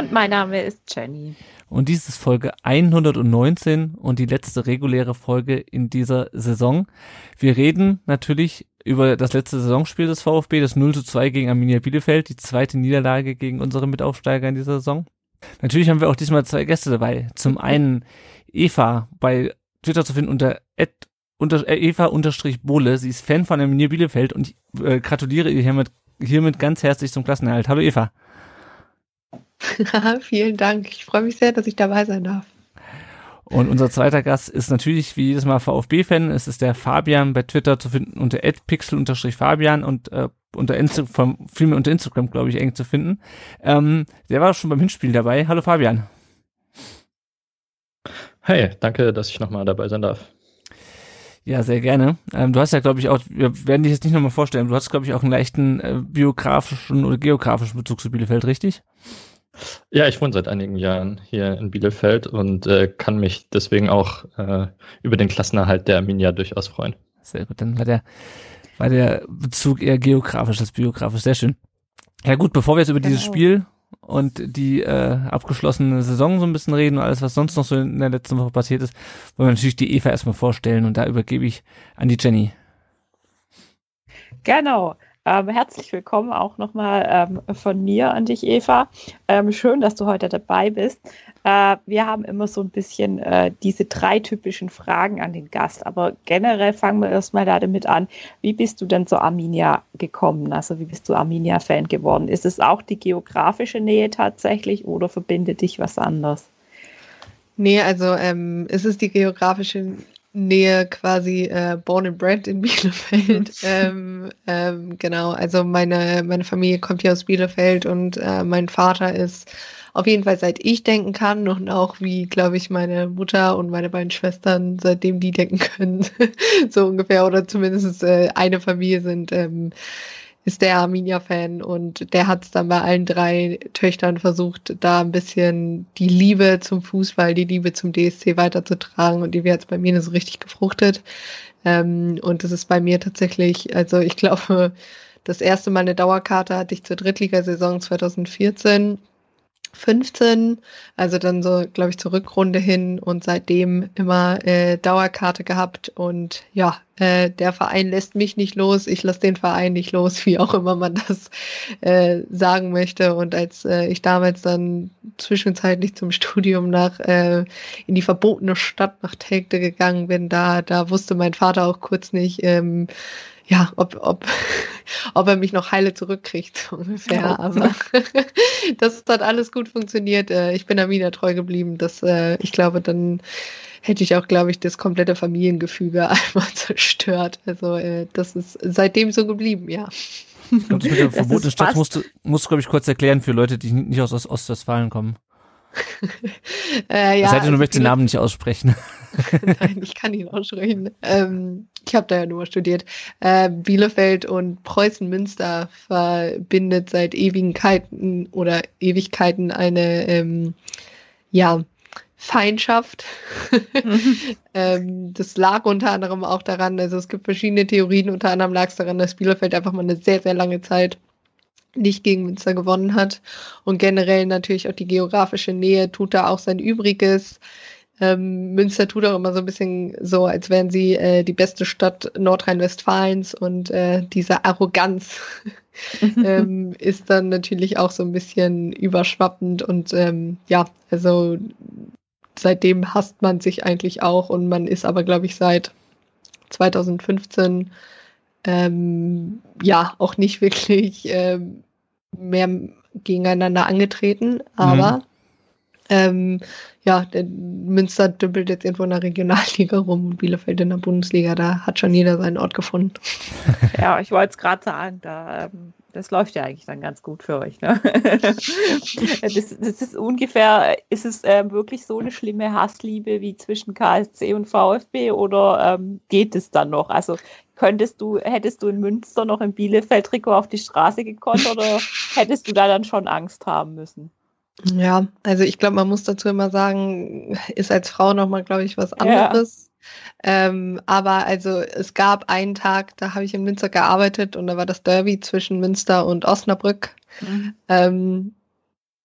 Und mein Name ist Jenny. Und dies ist Folge 119 und die letzte reguläre Folge in dieser Saison. Wir reden natürlich über das letzte Saisonspiel des VfB, das 0 zu 2 gegen Arminia Bielefeld, die zweite Niederlage gegen unsere Mitaufsteiger in dieser Saison. Natürlich haben wir auch diesmal zwei Gäste dabei. Zum einen Eva bei Twitter zu finden unter äh, Eva-Bohle. Sie ist Fan von Arminia Bielefeld und ich äh, gratuliere ihr hiermit, hiermit ganz herzlich zum Klassenerhalt. Hallo Eva. Vielen Dank. Ich freue mich sehr, dass ich dabei sein darf. Und unser zweiter Gast ist natürlich wie jedes Mal VfB-Fan. Es ist der Fabian bei Twitter zu finden unter @pixel_fabian und äh, unter Instagram, vielmehr unter Instagram, glaube ich, eng zu finden. Ähm, der war schon beim Hinspiel dabei. Hallo Fabian. Hey, danke, dass ich nochmal dabei sein darf. Ja, sehr gerne. Ähm, du hast ja, glaube ich, auch, wir werden dich jetzt nicht nochmal vorstellen, du hast, glaube ich, auch einen leichten äh, biografischen oder geografischen Bezug zu Bielefeld, richtig? Ja, ich wohne seit einigen Jahren hier in Bielefeld und äh, kann mich deswegen auch äh, über den Klassenerhalt der Arminia durchaus freuen. Sehr gut, dann war der, war der Bezug eher geografisch als biografisch. Sehr schön. Ja gut, bevor wir jetzt über genau. dieses Spiel und die äh, abgeschlossene Saison so ein bisschen reden und alles, was sonst noch so in der letzten Woche passiert ist, wollen wir natürlich die Eva erstmal vorstellen und da übergebe ich an die Jenny. Genau. Ähm, herzlich willkommen auch nochmal ähm, von mir an dich, Eva. Ähm, schön, dass du heute dabei bist. Äh, wir haben immer so ein bisschen äh, diese drei typischen Fragen an den Gast, aber generell fangen wir erstmal da damit an. Wie bist du denn zu Arminia gekommen? Also wie bist du Arminia-Fan geworden? Ist es auch die geografische Nähe tatsächlich oder verbindet dich was anderes? Nee, also ähm, es die geografische Nähe quasi äh, born and bred in Bielefeld. ähm, ähm, genau, also meine, meine Familie kommt hier aus Bielefeld und äh, mein Vater ist auf jeden Fall seit ich denken kann und auch wie, glaube ich, meine Mutter und meine beiden Schwestern, seitdem die denken können, so ungefähr, oder zumindest äh, eine Familie sind, ähm, ist der Arminia-Fan und der hat es dann bei allen drei Töchtern versucht, da ein bisschen die Liebe zum Fußball, die Liebe zum DSC weiterzutragen und die wird jetzt bei mir nicht so richtig gefruchtet. Ähm, und das ist bei mir tatsächlich, also ich glaube, das erste Mal eine Dauerkarte hatte ich zur Drittligasaison 2014 15, also dann so, glaube ich, zur Rückrunde hin und seitdem immer äh, Dauerkarte gehabt und ja, äh, der Verein lässt mich nicht los, ich lasse den Verein nicht los, wie auch immer man das äh, sagen möchte. Und als äh, ich damals dann zwischenzeitlich zum Studium nach äh, in die verbotene Stadt nach Tegde gegangen bin, da, da wusste mein Vater auch kurz nicht, ähm, ja, ob, ob, ob er mich noch heile zurückkriegt, so ungefähr. Ja. Aber das hat alles gut funktioniert. Äh, ich bin Amina treu geblieben. Das, äh, ich glaube, dann hätte ich auch, glaube ich, das komplette Familiengefüge einmal zerstört. Also äh, das ist seitdem so geblieben, ja. Ich glaube, das mit der verbotenen Stadt musst du, musst du, glaube ich, kurz erklären für Leute, die nicht aus Ostwestfalen kommen. Äh, ja, ihr, du möchtest den Namen nicht aussprechen. Nein, ich kann ihn aussprechen. Ähm, ich habe da ja nur studiert. Äh, Bielefeld und Preußen-Münster verbindet seit Ewigkeiten oder Ewigkeiten eine ähm, ja, Feindschaft. Mhm. ähm, das lag unter anderem auch daran, also es gibt verschiedene Theorien, unter anderem lag es daran, dass Bielefeld einfach mal eine sehr, sehr lange Zeit nicht gegen Münster gewonnen hat. Und generell natürlich auch die geografische Nähe tut da auch sein Übriges. Ähm, Münster tut auch immer so ein bisschen so, als wären sie äh, die beste Stadt Nordrhein-Westfalens und äh, diese Arroganz ähm, ist dann natürlich auch so ein bisschen überschwappend und ähm, ja, also seitdem hasst man sich eigentlich auch und man ist aber, glaube ich, seit 2015 ähm, ja auch nicht wirklich ähm, mehr gegeneinander angetreten, aber mhm. ähm, ja, der Münster dümpelt jetzt irgendwo in der Regionalliga rum und Bielefeld in der Bundesliga, da hat schon jeder seinen Ort gefunden. ja, ich wollte es gerade sagen, da ähm, das läuft ja eigentlich dann ganz gut für euch. Ne? das, das, ist ungefähr, ist es äh, wirklich so eine schlimme Hassliebe wie zwischen KSC und VfB oder ähm, geht es dann noch? Also könntest du, hättest du in Münster noch im Bielefeld-Trikot auf die Straße gekonnt oder hättest du da dann schon Angst haben müssen? Ja, also ich glaube, man muss dazu immer sagen, ist als Frau nochmal, glaube ich, was anderes. Ja ähm, aber also es gab einen Tag, da habe ich in Münster gearbeitet und da war das Derby zwischen Münster und Osnabrück. Mhm. Ähm,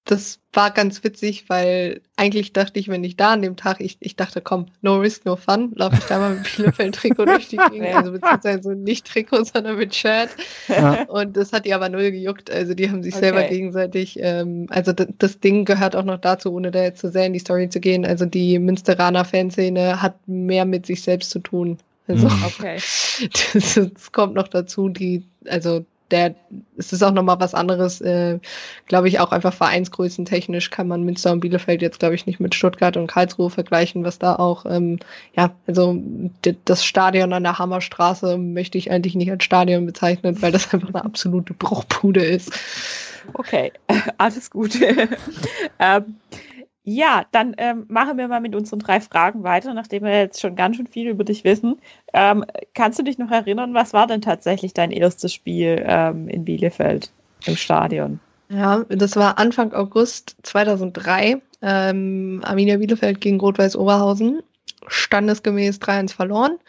das war ganz witzig, weil eigentlich dachte ich, wenn ich da an dem Tag, ich, ich dachte, komm, no risk, no fun, laufe ich da mal mit Bielefeld-Trikot durch die Gegend, also beziehungsweise nicht Trikot, sondern mit Shirt. Ja. Und das hat die aber null gejuckt, also die haben sich okay. selber gegenseitig, ähm, also das Ding gehört auch noch dazu, ohne da jetzt zu sehr in die Story zu gehen, also die Münsteraner Fanszene hat mehr mit sich selbst zu tun. Also, mhm. okay. das, das kommt noch dazu, die, also der, es ist auch nochmal was anderes, äh, glaube ich, auch einfach vereinsgrößentechnisch kann man Münster und Bielefeld jetzt, glaube ich, nicht mit Stuttgart und Karlsruhe vergleichen, was da auch, ähm, ja, also das Stadion an der Hammerstraße möchte ich eigentlich nicht als Stadion bezeichnen, weil das einfach eine absolute Bruchpude ist. Okay, alles gut. ähm, ja, dann ähm, machen wir mal mit unseren drei Fragen weiter, nachdem wir jetzt schon ganz schön viel über dich wissen. Ähm, kannst du dich noch erinnern, was war denn tatsächlich dein erstes Spiel ähm, in Bielefeld im Stadion? Ja, das war Anfang August 2003. Ähm, Arminia Bielefeld gegen Rot-Weiß Oberhausen. Standesgemäß 3-1 verloren.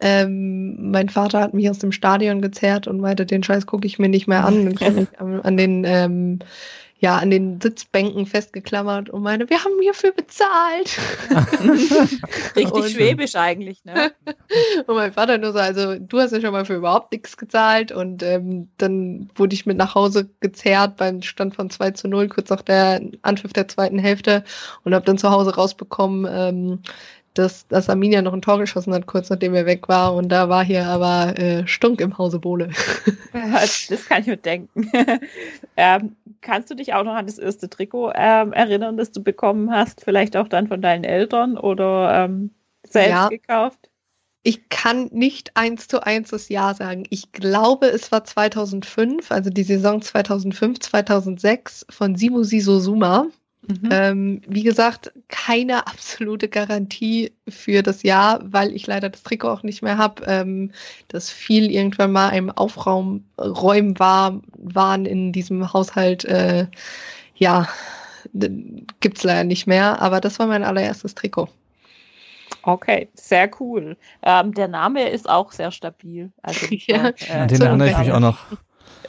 Ähm, mein Vater hat mich aus dem Stadion gezerrt und meinte, den Scheiß gucke ich mir nicht mehr an. Und ich an, an den ähm, ja, an den Sitzbänken festgeklammert und meine, wir haben hierfür bezahlt. Richtig und, schwäbisch eigentlich, ne? und mein Vater nur so, also du hast ja schon mal für überhaupt nichts gezahlt und ähm, dann wurde ich mit nach Hause gezerrt beim Stand von 2 zu 0, kurz nach der Anpfiff der zweiten Hälfte und habe dann zu Hause rausbekommen, ähm, dass, dass Arminia noch ein Tor geschossen hat, kurz nachdem er weg war. Und da war hier aber äh, Stunk im Hause Bohle. das kann ich mir denken. ähm, kannst du dich auch noch an das erste Trikot ähm, erinnern, das du bekommen hast? Vielleicht auch dann von deinen Eltern oder ähm, selbst ja. gekauft? Ich kann nicht eins zu eins das Jahr sagen. Ich glaube, es war 2005, also die Saison 2005, 2006 von Simu Sisozuma. Mhm. Ähm, wie gesagt, keine absolute Garantie für das Jahr, weil ich leider das Trikot auch nicht mehr habe. Ähm, das viel irgendwann mal im Aufräumen war, waren in diesem Haushalt, äh, ja, gibt's leider nicht mehr. Aber das war mein allererstes Trikot. Okay, sehr cool. Ähm, der Name ist auch sehr stabil. Also, ja, äh, an den erinnere ich mich auch noch.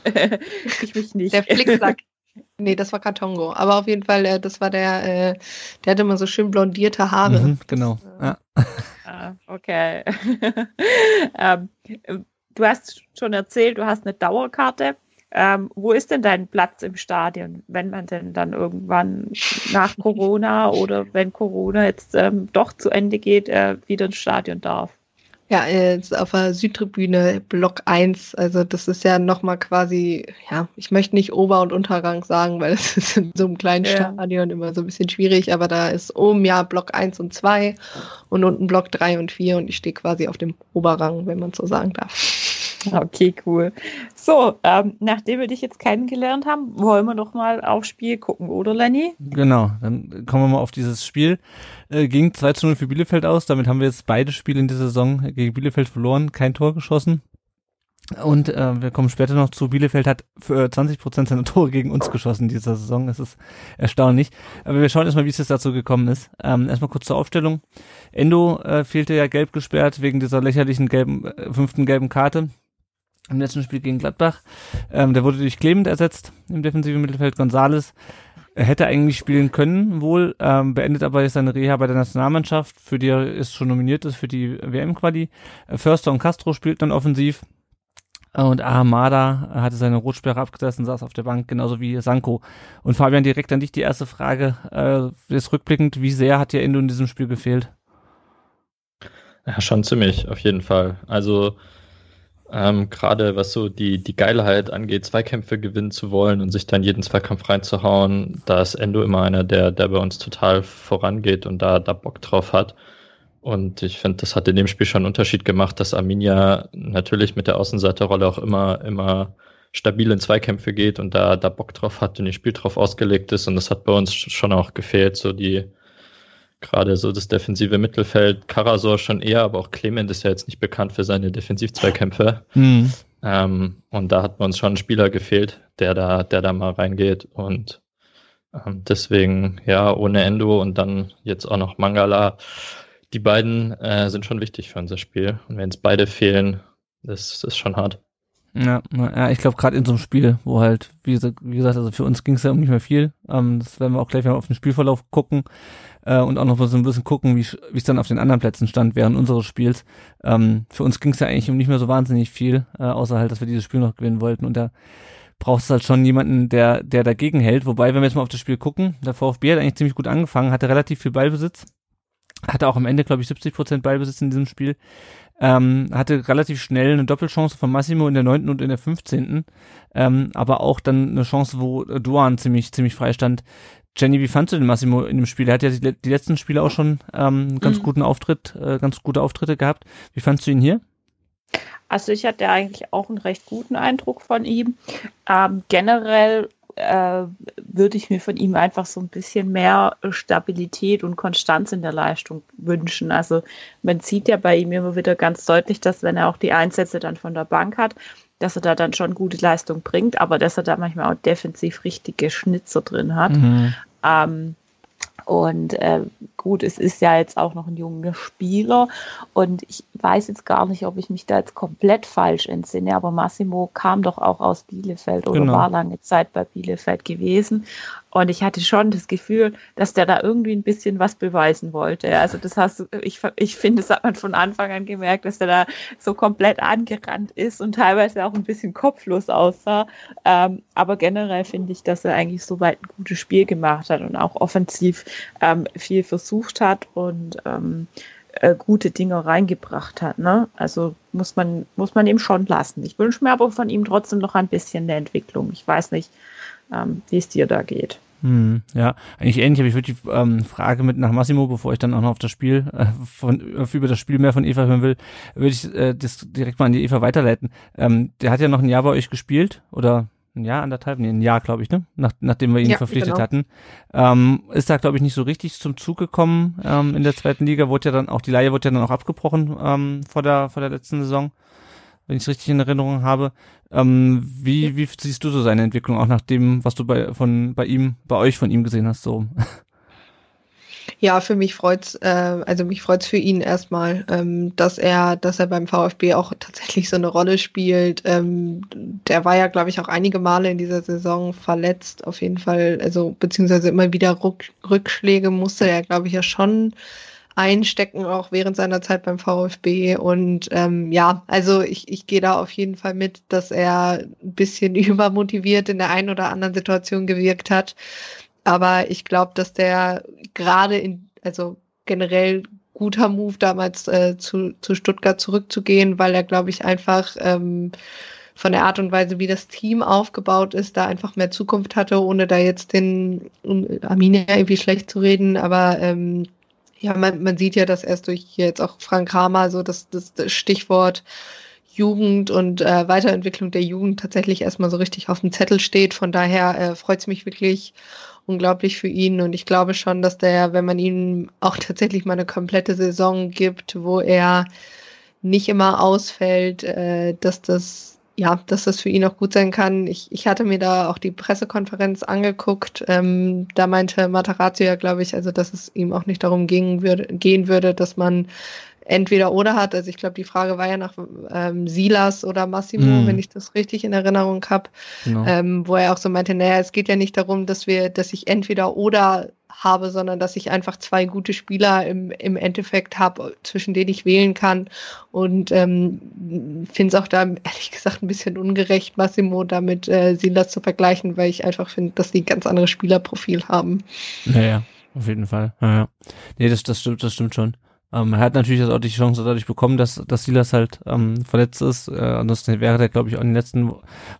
ich mich nicht. Der Flicksack. Nee, das war Kartongo. Aber auf jeden Fall, äh, das war der, äh, der hatte immer so schön blondierte Haare. Mhm, genau. Ja. Ah, okay. ähm, du hast schon erzählt, du hast eine Dauerkarte. Ähm, wo ist denn dein Platz im Stadion, wenn man denn dann irgendwann nach Corona oder wenn Corona jetzt ähm, doch zu Ende geht, äh, wieder ins Stadion darf? Ja, jetzt auf der Südtribüne Block 1. Also das ist ja nochmal quasi, ja, ich möchte nicht Ober- und Unterrang sagen, weil das ist in so einem kleinen ja. Stadion immer so ein bisschen schwierig, aber da ist oben ja Block 1 und 2 und unten Block 3 und 4 und ich stehe quasi auf dem Oberrang, wenn man so sagen darf. Okay, cool. So, ähm, nachdem wir dich jetzt kennengelernt haben, wollen wir doch mal aufs Spiel gucken, oder Lenny? Genau, dann kommen wir mal auf dieses Spiel. Äh, ging 2 zu 0 für Bielefeld aus. Damit haben wir jetzt beide Spiele in dieser Saison gegen Bielefeld verloren, kein Tor geschossen. Und äh, wir kommen später noch zu. Bielefeld hat für 20 Prozent seiner Tore gegen uns geschossen dieser Saison. Das ist erstaunlich. Aber wir schauen erstmal, wie es jetzt dazu gekommen ist. Ähm, erstmal kurz zur Aufstellung. Endo äh, fehlte ja gelb gesperrt wegen dieser lächerlichen gelben, äh, fünften gelben Karte im letzten Spiel gegen Gladbach. Ähm, der wurde durch Clement ersetzt im defensiven Mittelfeld. Gonzales er hätte eigentlich spielen können, wohl, ähm, beendet aber jetzt seine Reha bei der Nationalmannschaft, für die er ist schon nominiert ist für die WM-Quali. Äh, Förster und Castro spielten dann offensiv. Und Ahamada hatte seine Rotsperre abgesessen, saß auf der Bank, genauso wie Sanko. Und Fabian, direkt an dich die erste Frage. Äh, jetzt rückblickend, wie sehr hat dir Endo in diesem Spiel gefehlt? Ja, schon ziemlich, auf jeden Fall. Also ähm, Gerade was so die, die Geilheit angeht, Zweikämpfe gewinnen zu wollen und sich dann jeden Zweikampf reinzuhauen, da ist Endo immer einer, der, der bei uns total vorangeht und da, da Bock drauf hat. Und ich finde, das hat in dem Spiel schon einen Unterschied gemacht, dass Arminia natürlich mit der Außenseiterrolle auch immer, immer stabil in Zweikämpfe geht und da, da Bock drauf hat und ihr Spiel drauf ausgelegt ist. Und das hat bei uns schon auch gefehlt, so die, gerade so das defensive Mittelfeld. Karasor schon eher, aber auch Clement ist ja jetzt nicht bekannt für seine Defensiv-Zweikämpfe. Mhm. Ähm, und da hat uns schon ein Spieler gefehlt, der da, der da mal reingeht. Und ähm, deswegen, ja, ohne Endo und dann jetzt auch noch Mangala. Die beiden äh, sind schon wichtig für unser Spiel. Und wenn es beide fehlen, das ist schon hart. Ja, ja ich glaube gerade in so einem Spiel, wo halt, wie gesagt, wie gesagt also für uns ging es ja um nicht mehr viel. Ähm, das werden wir auch gleich, wir auf den Spielverlauf gucken äh, und auch noch so ein bisschen gucken, wie es dann auf den anderen Plätzen stand während unseres Spiels. Ähm, für uns ging es ja eigentlich um nicht mehr so wahnsinnig viel, äh, außer halt, dass wir dieses Spiel noch gewinnen wollten. Und da brauchst du halt schon jemanden, der, der dagegen hält. Wobei, wenn wir jetzt mal auf das Spiel gucken, der VfB hat eigentlich ziemlich gut angefangen, hatte relativ viel Ballbesitz, hatte auch am Ende, glaube ich, 70 Prozent Ballbesitz in diesem Spiel. Ähm, hatte relativ schnell eine Doppelchance von Massimo in der neunten und in der fünfzehnten, ähm, aber auch dann eine Chance, wo Duan ziemlich ziemlich frei stand. Jenny, wie fandst du den Massimo in dem Spiel? Er hat ja die, die letzten Spiele auch schon ähm, ganz mhm. guten Auftritt, äh, ganz gute Auftritte gehabt. Wie fandst du ihn hier? Also ich hatte eigentlich auch einen recht guten Eindruck von ihm. Ähm, generell äh, würde ich mir von ihm einfach so ein bisschen mehr Stabilität und Konstanz in der Leistung wünschen. Also man sieht ja bei ihm immer wieder ganz deutlich, dass wenn er auch die Einsätze dann von der Bank hat, dass er da dann schon gute Leistung bringt, aber dass er da manchmal auch defensiv richtige Schnitzer drin hat. Mhm. Ähm, und äh, gut, es ist ja jetzt auch noch ein junger Spieler und ich weiß jetzt gar nicht, ob ich mich da jetzt komplett falsch entsinne, aber Massimo kam doch auch aus Bielefeld oder genau. war lange Zeit bei Bielefeld gewesen. Und ich hatte schon das Gefühl, dass der da irgendwie ein bisschen was beweisen wollte. Also das hast du, ich, ich finde, das hat man von Anfang an gemerkt, dass der da so komplett angerannt ist und teilweise auch ein bisschen kopflos aussah. Ähm, aber generell finde ich, dass er eigentlich soweit ein gutes Spiel gemacht hat und auch offensiv ähm, viel versucht hat und ähm, äh, gute Dinge reingebracht hat. Ne? Also muss man, muss man ihm schon lassen. Ich wünsche mir aber von ihm trotzdem noch ein bisschen eine Entwicklung. Ich weiß nicht, ähm, wie es dir da geht. Hm, ja, eigentlich ähnlich, aber ich würde die ähm, Frage mit nach Massimo, bevor ich dann auch noch auf das Spiel, äh, von, über das Spiel mehr von Eva hören will, würde ich äh, das direkt mal an die Eva weiterleiten. Ähm, der hat ja noch ein Jahr bei euch gespielt, oder ein Jahr, anderthalb, nee, ein Jahr, glaube ich, ne? Nach, nachdem wir ihn ja, verpflichtet genau. hatten. Ähm, ist da, glaube ich, nicht so richtig zum Zug gekommen ähm, in der zweiten Liga, wurde ja dann auch, die Laie wurde ja dann auch abgebrochen ähm, vor, der, vor der letzten Saison wenn ich es richtig in Erinnerung habe. Ähm, wie, wie siehst du so seine Entwicklung, auch nach dem, was du bei, von, bei ihm, bei euch von ihm gesehen hast, so? Ja, für mich freut's, äh, also mich freut's für ihn erstmal, ähm, dass er, dass er beim VfB auch tatsächlich so eine Rolle spielt. Ähm, der war ja, glaube ich, auch einige Male in dieser Saison verletzt, auf jeden Fall, also beziehungsweise immer wieder Rück, Rückschläge musste er, glaube ich, ja schon einstecken, auch während seiner Zeit beim VfB. Und ähm, ja, also ich, ich gehe da auf jeden Fall mit, dass er ein bisschen übermotiviert in der einen oder anderen Situation gewirkt hat. Aber ich glaube, dass der gerade in, also generell guter Move damals äh, zu, zu Stuttgart zurückzugehen, weil er, glaube ich, einfach ähm, von der Art und Weise, wie das Team aufgebaut ist, da einfach mehr Zukunft hatte, ohne da jetzt den um Arminia irgendwie schlecht zu reden, aber ähm, ja, man, man sieht ja, dass erst durch jetzt auch Frank Kramer so das, das, das Stichwort Jugend und äh, Weiterentwicklung der Jugend tatsächlich erstmal so richtig auf dem Zettel steht. Von daher äh, freut es mich wirklich unglaublich für ihn und ich glaube schon, dass der, wenn man ihm auch tatsächlich mal eine komplette Saison gibt, wo er nicht immer ausfällt, äh, dass das ja, dass das für ihn auch gut sein kann. Ich, ich hatte mir da auch die Pressekonferenz angeguckt. Ähm, da meinte Matarazzo ja, glaube ich, also dass es ihm auch nicht darum ging, würde, gehen würde, dass man entweder oder hat. Also ich glaube, die Frage war ja nach ähm, Silas oder Massimo, mm. wenn ich das richtig in Erinnerung habe, genau. ähm, wo er auch so meinte, naja, es geht ja nicht darum, dass wir, dass ich entweder oder habe, sondern dass ich einfach zwei gute Spieler im, im Endeffekt habe, zwischen denen ich wählen kann. Und ähm, finde es auch da ehrlich gesagt ein bisschen ungerecht, Massimo damit äh, Silas zu vergleichen, weil ich einfach finde, dass die ein ganz anderes Spielerprofil haben. Naja, auf jeden Fall. Ja, ja. Nee, das, das stimmt, das stimmt schon. Ähm, er hat natürlich auch die Chance dadurch bekommen, dass, dass Silas halt ähm, verletzt ist. Äh, ansonsten wäre der, glaube ich, auch in den letzten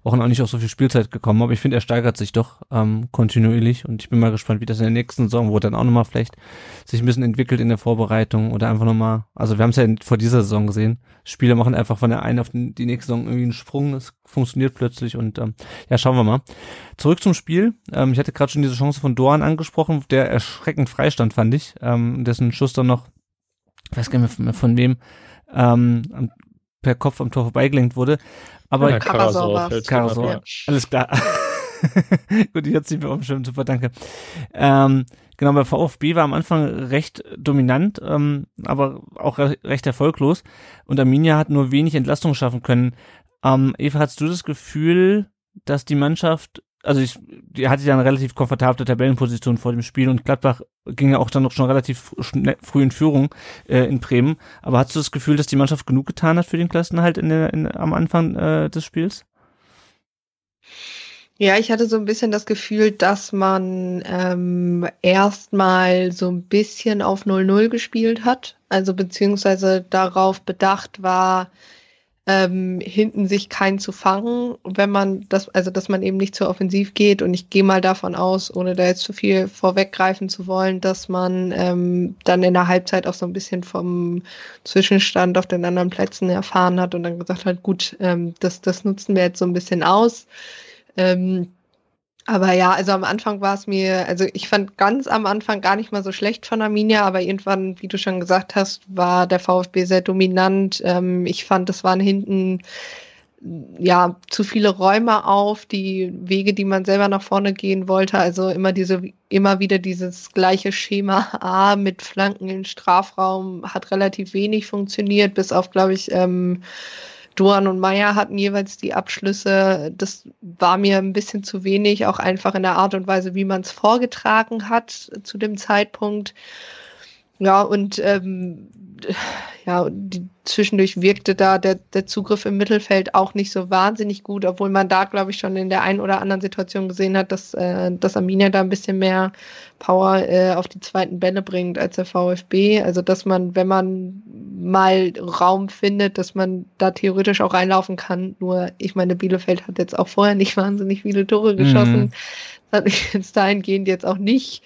Wochen auch nicht auf so viel Spielzeit gekommen. Aber ich finde, er steigert sich doch ähm, kontinuierlich und ich bin mal gespannt, wie das in der nächsten Saison, wo er dann auch nochmal vielleicht sich ein bisschen entwickelt in der Vorbereitung oder einfach nochmal, also wir haben es ja vor dieser Saison gesehen, Spieler machen einfach von der einen auf die nächste Saison irgendwie einen Sprung, das funktioniert plötzlich und ähm, ja, schauen wir mal. Zurück zum Spiel. Ähm, ich hatte gerade schon diese Chance von Doan angesprochen, der erschreckend freistand, fand ich. Ähm, dessen Schuss dann noch ich weiß gar nicht mehr von wem, ähm, per Kopf am Tor vorbeigelenkt wurde. Aber ja, Karasor, Karasor, ja. alles klar. Gut, ich hatte sie mir auf dem Schirm, super, danke. Ähm, genau, bei VfB war am Anfang recht dominant, ähm, aber auch recht erfolglos. Und Arminia hat nur wenig Entlastung schaffen können. Ähm, Eva, hast du das Gefühl, dass die Mannschaft also ich, die hatte ja eine relativ komfortable Tabellenposition vor dem Spiel und Gladbach ging ja auch dann noch schon relativ früh in Führung äh, in Bremen. Aber hast du das Gefühl, dass die Mannschaft genug getan hat für den Klassenhalt in der, in, am Anfang äh, des Spiels? Ja, ich hatte so ein bisschen das Gefühl, dass man ähm, erstmal so ein bisschen auf 0-0 gespielt hat, also beziehungsweise darauf bedacht war, ähm, hinten sich keinen zu fangen, wenn man das, also dass man eben nicht zu offensiv geht. Und ich gehe mal davon aus, ohne da jetzt zu viel vorweggreifen zu wollen, dass man ähm, dann in der Halbzeit auch so ein bisschen vom Zwischenstand auf den anderen Plätzen erfahren hat und dann gesagt hat, gut, ähm, das, das nutzen wir jetzt so ein bisschen aus. Ähm, aber ja, also am Anfang war es mir, also ich fand ganz am Anfang gar nicht mal so schlecht von Arminia, aber irgendwann, wie du schon gesagt hast, war der VfB sehr dominant. Ähm, ich fand, es waren hinten ja zu viele Räume auf, die Wege, die man selber nach vorne gehen wollte. Also immer diese, immer wieder dieses gleiche Schema A mit Flanken im Strafraum hat relativ wenig funktioniert, bis auf, glaube ich, ähm, Duan und Meier hatten jeweils die Abschlüsse. Das war mir ein bisschen zu wenig, auch einfach in der Art und Weise, wie man es vorgetragen hat zu dem Zeitpunkt. Ja, und ähm, ja, die, zwischendurch wirkte da der, der Zugriff im Mittelfeld auch nicht so wahnsinnig gut, obwohl man da, glaube ich, schon in der einen oder anderen Situation gesehen hat, dass, äh, dass Arminia da ein bisschen mehr Power äh, auf die zweiten Bälle bringt als der VfB. Also, dass man, wenn man mal Raum findet, dass man da theoretisch auch reinlaufen kann. Nur, ich meine, Bielefeld hat jetzt auch vorher nicht wahnsinnig viele Tore geschossen. Mhm. Das hat mich jetzt dahingehend jetzt auch nicht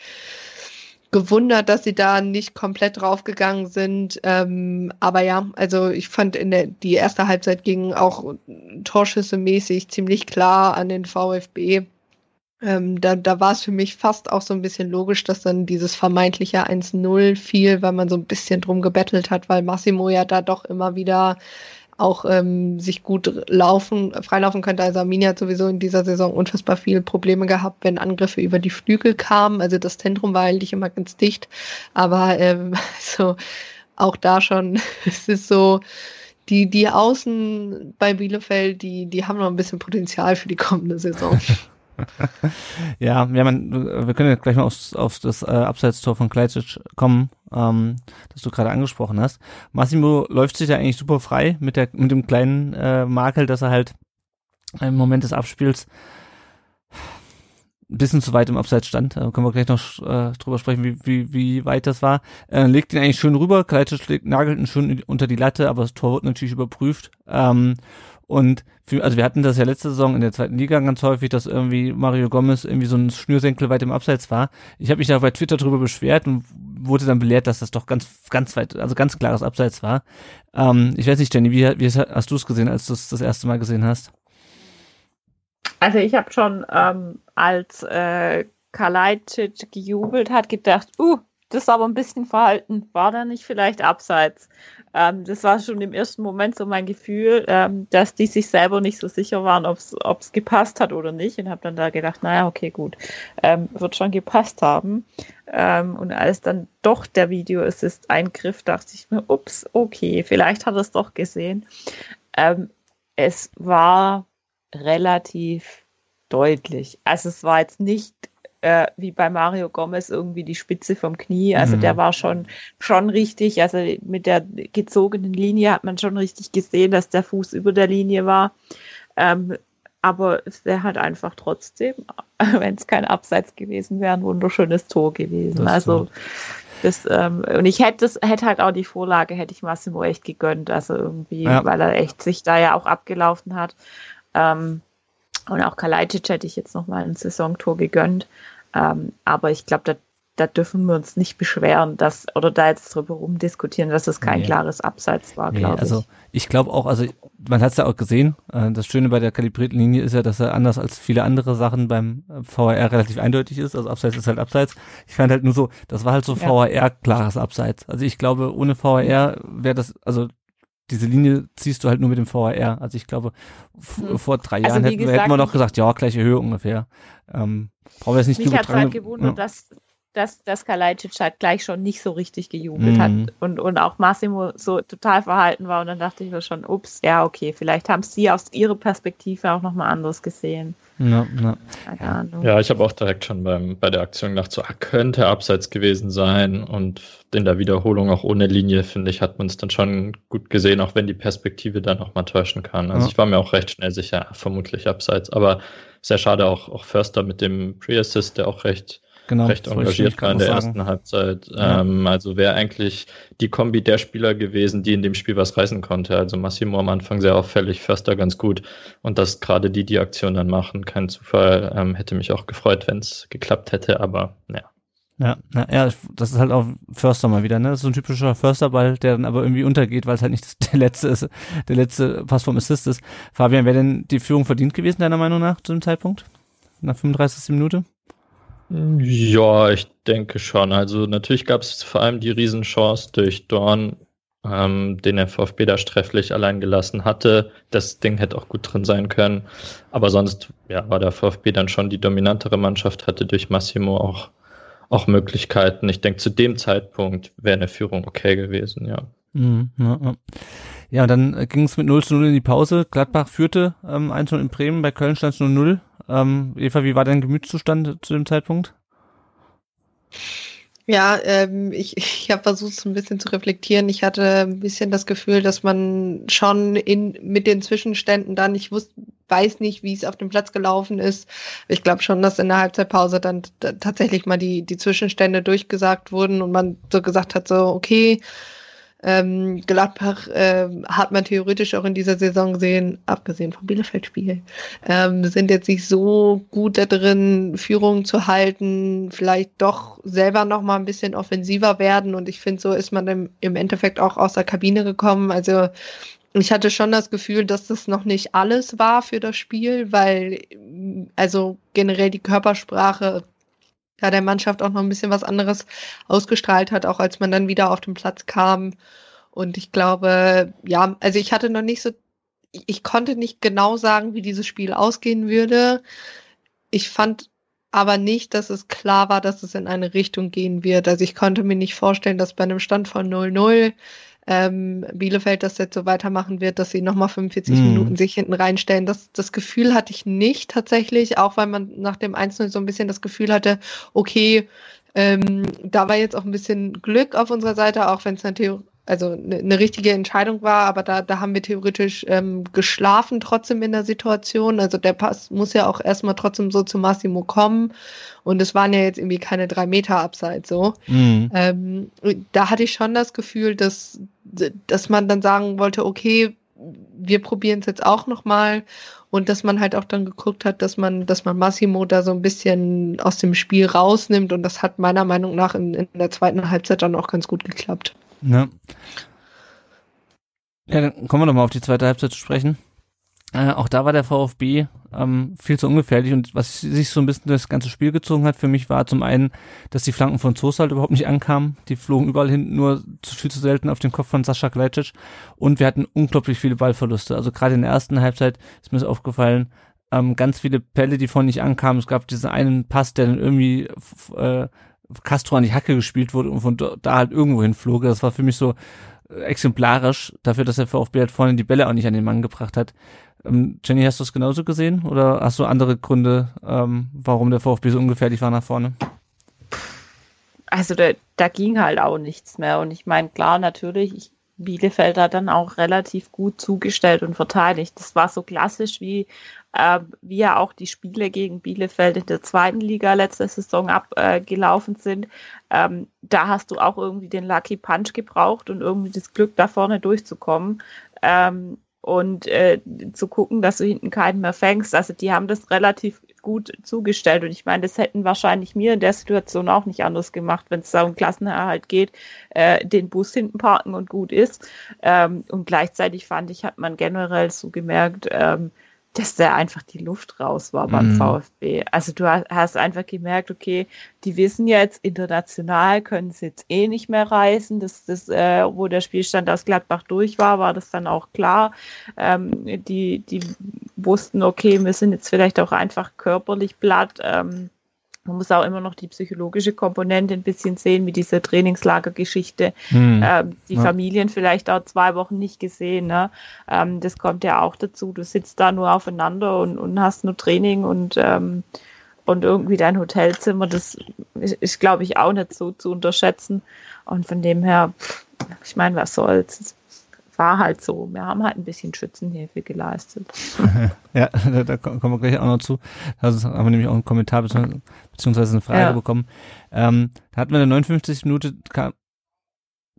gewundert, dass sie da nicht komplett draufgegangen sind. Ähm, aber ja, also ich fand in der die erste Halbzeit ging auch Torschüsse mäßig ziemlich klar an den VfB. Ähm, da da war es für mich fast auch so ein bisschen logisch, dass dann dieses vermeintliche 1-0 fiel, weil man so ein bisschen drum gebettelt hat, weil Massimo ja da doch immer wieder auch ähm, sich gut laufen, freilaufen könnte. Also Arminia hat sowieso in dieser Saison unfassbar viele Probleme gehabt, wenn Angriffe über die Flügel kamen. Also das Zentrum war eigentlich immer ganz dicht. Aber ähm, so auch da schon, es ist so, die, die Außen bei Bielefeld, die, die haben noch ein bisschen Potenzial für die kommende Saison. ja, ja, man, wir können ja gleich mal aufs, auf das äh, Abseitstor von Kleitsch kommen, ähm, das du gerade angesprochen hast. Massimo läuft sich ja eigentlich super frei mit der mit dem kleinen äh, Makel, dass er halt im Moment des Abspiels ein bisschen zu weit im Abseits stand. Da können wir gleich noch äh, drüber sprechen, wie, wie, wie weit das war. Äh, legt ihn eigentlich schön rüber, Kleitsch nagelt ihn schön unter die Latte, aber das Tor wird natürlich überprüft. Ähm, und für, also wir hatten das ja letzte Saison in der zweiten Liga ganz häufig, dass irgendwie Mario Gomez irgendwie so ein Schnürsenkel weit im Abseits war. Ich habe mich da bei Twitter drüber beschwert und wurde dann belehrt, dass das doch ganz, ganz weit, also ganz klares Abseits war. Ähm, ich weiß nicht, Jenny, wie, wie hast du es gesehen, als du es das erste Mal gesehen hast? Also ich habe schon ähm, als äh, Kalajdzic gejubelt hat, gedacht, uh, das aber ein bisschen verhalten. War da nicht vielleicht abseits? Ähm, das war schon im ersten Moment so mein Gefühl, ähm, dass die sich selber nicht so sicher waren, ob es gepasst hat oder nicht. Und habe dann da gedacht, naja, okay, gut, ähm, wird schon gepasst haben. Ähm, und als dann doch der Video ist Eingriff, dachte ich mir, ups, okay, vielleicht hat er es doch gesehen. Ähm, es war relativ deutlich. Also es war jetzt nicht äh, wie bei Mario Gomez irgendwie die Spitze vom Knie. Also mhm. der war schon, schon richtig. Also mit der gezogenen Linie hat man schon richtig gesehen, dass der Fuß über der Linie war. Ähm, aber es wäre halt einfach trotzdem, wenn es kein Abseits gewesen wäre, ein wunderschönes Tor gewesen. Das also Das, ähm, und ich hätte das, hätte halt auch die Vorlage, hätte ich Massimo echt gegönnt, also irgendwie, ja. weil er echt sich da ja auch abgelaufen hat. Ähm, und auch Kalajdzic hätte ich jetzt nochmal ein Saisontor gegönnt. Ähm, aber ich glaube, da, da dürfen wir uns nicht beschweren, dass, oder da jetzt drüber rumdiskutieren, dass es kein nee. klares Abseits war, nee, glaube also ich glaube auch, also man hat es ja auch gesehen, äh, das Schöne bei der kalibrierten Linie ist ja, dass er anders als viele andere Sachen beim VAR relativ eindeutig ist, also Abseits ist halt Abseits. Ich fand halt nur so, das war halt so ja. VAR klares Abseits. Also ich glaube, ohne VAR wäre das, also diese Linie ziehst du halt nur mit dem VAR. Also ich glaube, hm. vor drei also Jahren hätten, gesagt, hätten wir noch gesagt, ja, gleiche Höhe ungefähr. Ähm, brauchen wir jetzt nicht Mich hat halt gewundert, ja. dass, dass, dass Kalajdzic halt gleich schon nicht so richtig gejubelt mhm. hat und, und auch Massimo so total verhalten war und dann dachte ich mir schon, ups, ja, okay, vielleicht haben sie aus ihrer Perspektive auch nochmal anders gesehen. Ja, ja. ja ich habe auch direkt schon beim, bei der Aktion gedacht, so ah, könnte abseits gewesen sein und in der Wiederholung auch ohne Linie, finde ich, hat man es dann schon gut gesehen, auch wenn die Perspektive dann nochmal täuschen kann. Also ja. ich war mir auch recht schnell sicher, vermutlich abseits, aber sehr schade auch, auch Förster mit dem Pre-Assist, der auch recht genau, recht engagiert war in der sagen. ersten Halbzeit. Ja. Ähm, also wäre eigentlich die Kombi der Spieler gewesen, die in dem Spiel was reißen konnte. Also Massimo am Anfang sehr auffällig, Förster ganz gut. Und dass gerade die die Aktion dann machen, kein Zufall, ähm, hätte mich auch gefreut, wenn es geklappt hätte, aber ja. Ja, na, ja, das ist halt auch Förster mal wieder, ne? Das ist so ein typischer Försterball, der dann aber irgendwie untergeht, weil es halt nicht der letzte ist, der letzte Pass vom Assist ist. Fabian, wäre denn die Führung verdient gewesen, deiner Meinung nach, zu dem Zeitpunkt? Nach 35. Minute? Ja, ich denke schon. Also natürlich gab es vor allem die Riesenchance durch Dorn, ähm, den der VfB da strefflich allein gelassen hatte. Das Ding hätte auch gut drin sein können. Aber sonst ja, war der VfB dann schon die dominantere Mannschaft, hatte durch Massimo auch, auch Möglichkeiten. Ich denke, zu dem Zeitpunkt wäre eine Führung okay gewesen, ja. Mhm, ja, ja. Ja, dann ging es mit 0 zu 0 in die Pause. Gladbach führte ähm, 1 0 in Bremen, bei Köln stand es 0-0. Ähm, Eva, wie war dein Gemütszustand zu dem Zeitpunkt? Ja, ähm, ich, ich habe versucht, so ein bisschen zu reflektieren. Ich hatte ein bisschen das Gefühl, dass man schon in, mit den Zwischenständen dann, ich wusste, weiß nicht, wie es auf dem Platz gelaufen ist. Ich glaube schon, dass in der Halbzeitpause dann tatsächlich mal die, die Zwischenstände durchgesagt wurden und man so gesagt hat, so, okay, ähm, Gladbach äh, hat man theoretisch auch in dieser Saison gesehen, abgesehen vom Bielefeld-Spiel, ähm, sind jetzt nicht so gut da drin, Führungen zu halten, vielleicht doch selber noch mal ein bisschen offensiver werden. Und ich finde, so ist man im, im Endeffekt auch aus der Kabine gekommen. Also ich hatte schon das Gefühl, dass das noch nicht alles war für das Spiel, weil also generell die Körpersprache da der Mannschaft auch noch ein bisschen was anderes ausgestrahlt hat, auch als man dann wieder auf den Platz kam. Und ich glaube, ja, also ich hatte noch nicht so, ich konnte nicht genau sagen, wie dieses Spiel ausgehen würde. Ich fand aber nicht, dass es klar war, dass es in eine Richtung gehen wird. Also ich konnte mir nicht vorstellen, dass bei einem Stand von 0-0 ähm, Bielefeld das jetzt so weitermachen wird, dass sie nochmal 45 mm. Minuten sich hinten reinstellen. Das, das Gefühl hatte ich nicht tatsächlich, auch weil man nach dem Einzelnen so ein bisschen das Gefühl hatte, okay, ähm, da war jetzt auch ein bisschen Glück auf unserer Seite, auch wenn es natürlich also eine ne richtige Entscheidung war, aber da, da haben wir theoretisch ähm, geschlafen trotzdem in der Situation. Also der Pass muss ja auch erstmal trotzdem so zu Massimo kommen. Und es waren ja jetzt irgendwie keine drei Meter Abseits so. Mhm. Ähm, da hatte ich schon das Gefühl, dass, dass man dann sagen wollte, okay, wir probieren es jetzt auch nochmal und dass man halt auch dann geguckt hat, dass man, dass man Massimo da so ein bisschen aus dem Spiel rausnimmt und das hat meiner Meinung nach in, in der zweiten Halbzeit dann auch ganz gut geklappt. Ja. Ja, dann kommen wir nochmal auf die zweite Halbzeit zu sprechen. Äh, auch da war der VfB ähm, viel zu ungefährlich und was sich so ein bisschen das ganze Spiel gezogen hat für mich war zum einen, dass die Flanken von Zosa halt überhaupt nicht ankamen. Die flogen überall hinten nur zu viel zu selten auf den Kopf von Sascha Glajcic und wir hatten unglaublich viele Ballverluste. Also gerade in der ersten Halbzeit ist mir das aufgefallen, ähm, ganz viele Pelle, die vorne nicht ankamen. Es gab diesen einen Pass, der dann irgendwie äh, Castro an die Hacke gespielt wurde und von da halt irgendwo hinflog. Das war für mich so äh, exemplarisch dafür, dass der VfB halt vorne die Bälle auch nicht an den Mann gebracht hat. Ähm, Jenny, hast du es genauso gesehen oder hast du andere Gründe, ähm, warum der VfB so ungefährlich war nach vorne? Also da, da ging halt auch nichts mehr und ich meine, klar, natürlich, ich, Bielefeld hat dann auch relativ gut zugestellt und verteidigt. Das war so klassisch wie äh, wie ja auch die Spiele gegen Bielefeld in der zweiten Liga letzte Saison abgelaufen äh, sind. Ähm, da hast du auch irgendwie den Lucky Punch gebraucht und irgendwie das Glück, da vorne durchzukommen. Ähm, und äh, zu gucken, dass du hinten keinen mehr fängst. Also die haben das relativ gut zugestellt. Und ich meine, das hätten wahrscheinlich mir in der Situation auch nicht anders gemacht, wenn es da um Klassenerhalt geht, äh, den Bus hinten parken und gut ist. Ähm, und gleichzeitig fand ich, hat man generell so gemerkt, ähm, dass da einfach die Luft raus war beim mhm. VfB. Also du hast einfach gemerkt, okay, die wissen jetzt international, können sie jetzt eh nicht mehr reisen. Das, das, äh, wo der Spielstand aus Gladbach durch war, war das dann auch klar. Ähm, die, die wussten, okay, wir sind jetzt vielleicht auch einfach körperlich platt. Ähm, man muss auch immer noch die psychologische Komponente ein bisschen sehen mit dieser Trainingslagergeschichte. Hm. Ähm, die ja. Familien vielleicht auch zwei Wochen nicht gesehen. Ne? Ähm, das kommt ja auch dazu. Du sitzt da nur aufeinander und, und hast nur Training und, ähm, und irgendwie dein Hotelzimmer. Das ist, ist glaube ich, auch nicht so zu unterschätzen. Und von dem her, ich meine, was soll's? War halt so. Wir haben halt ein bisschen Schützenhilfe geleistet. ja, da, da, kommen wir gleich auch noch zu. Da haben wir nämlich auch einen Kommentar beziehungsweise eine Frage ja. bekommen. Ähm, da hatten wir in der 59. Minute kam,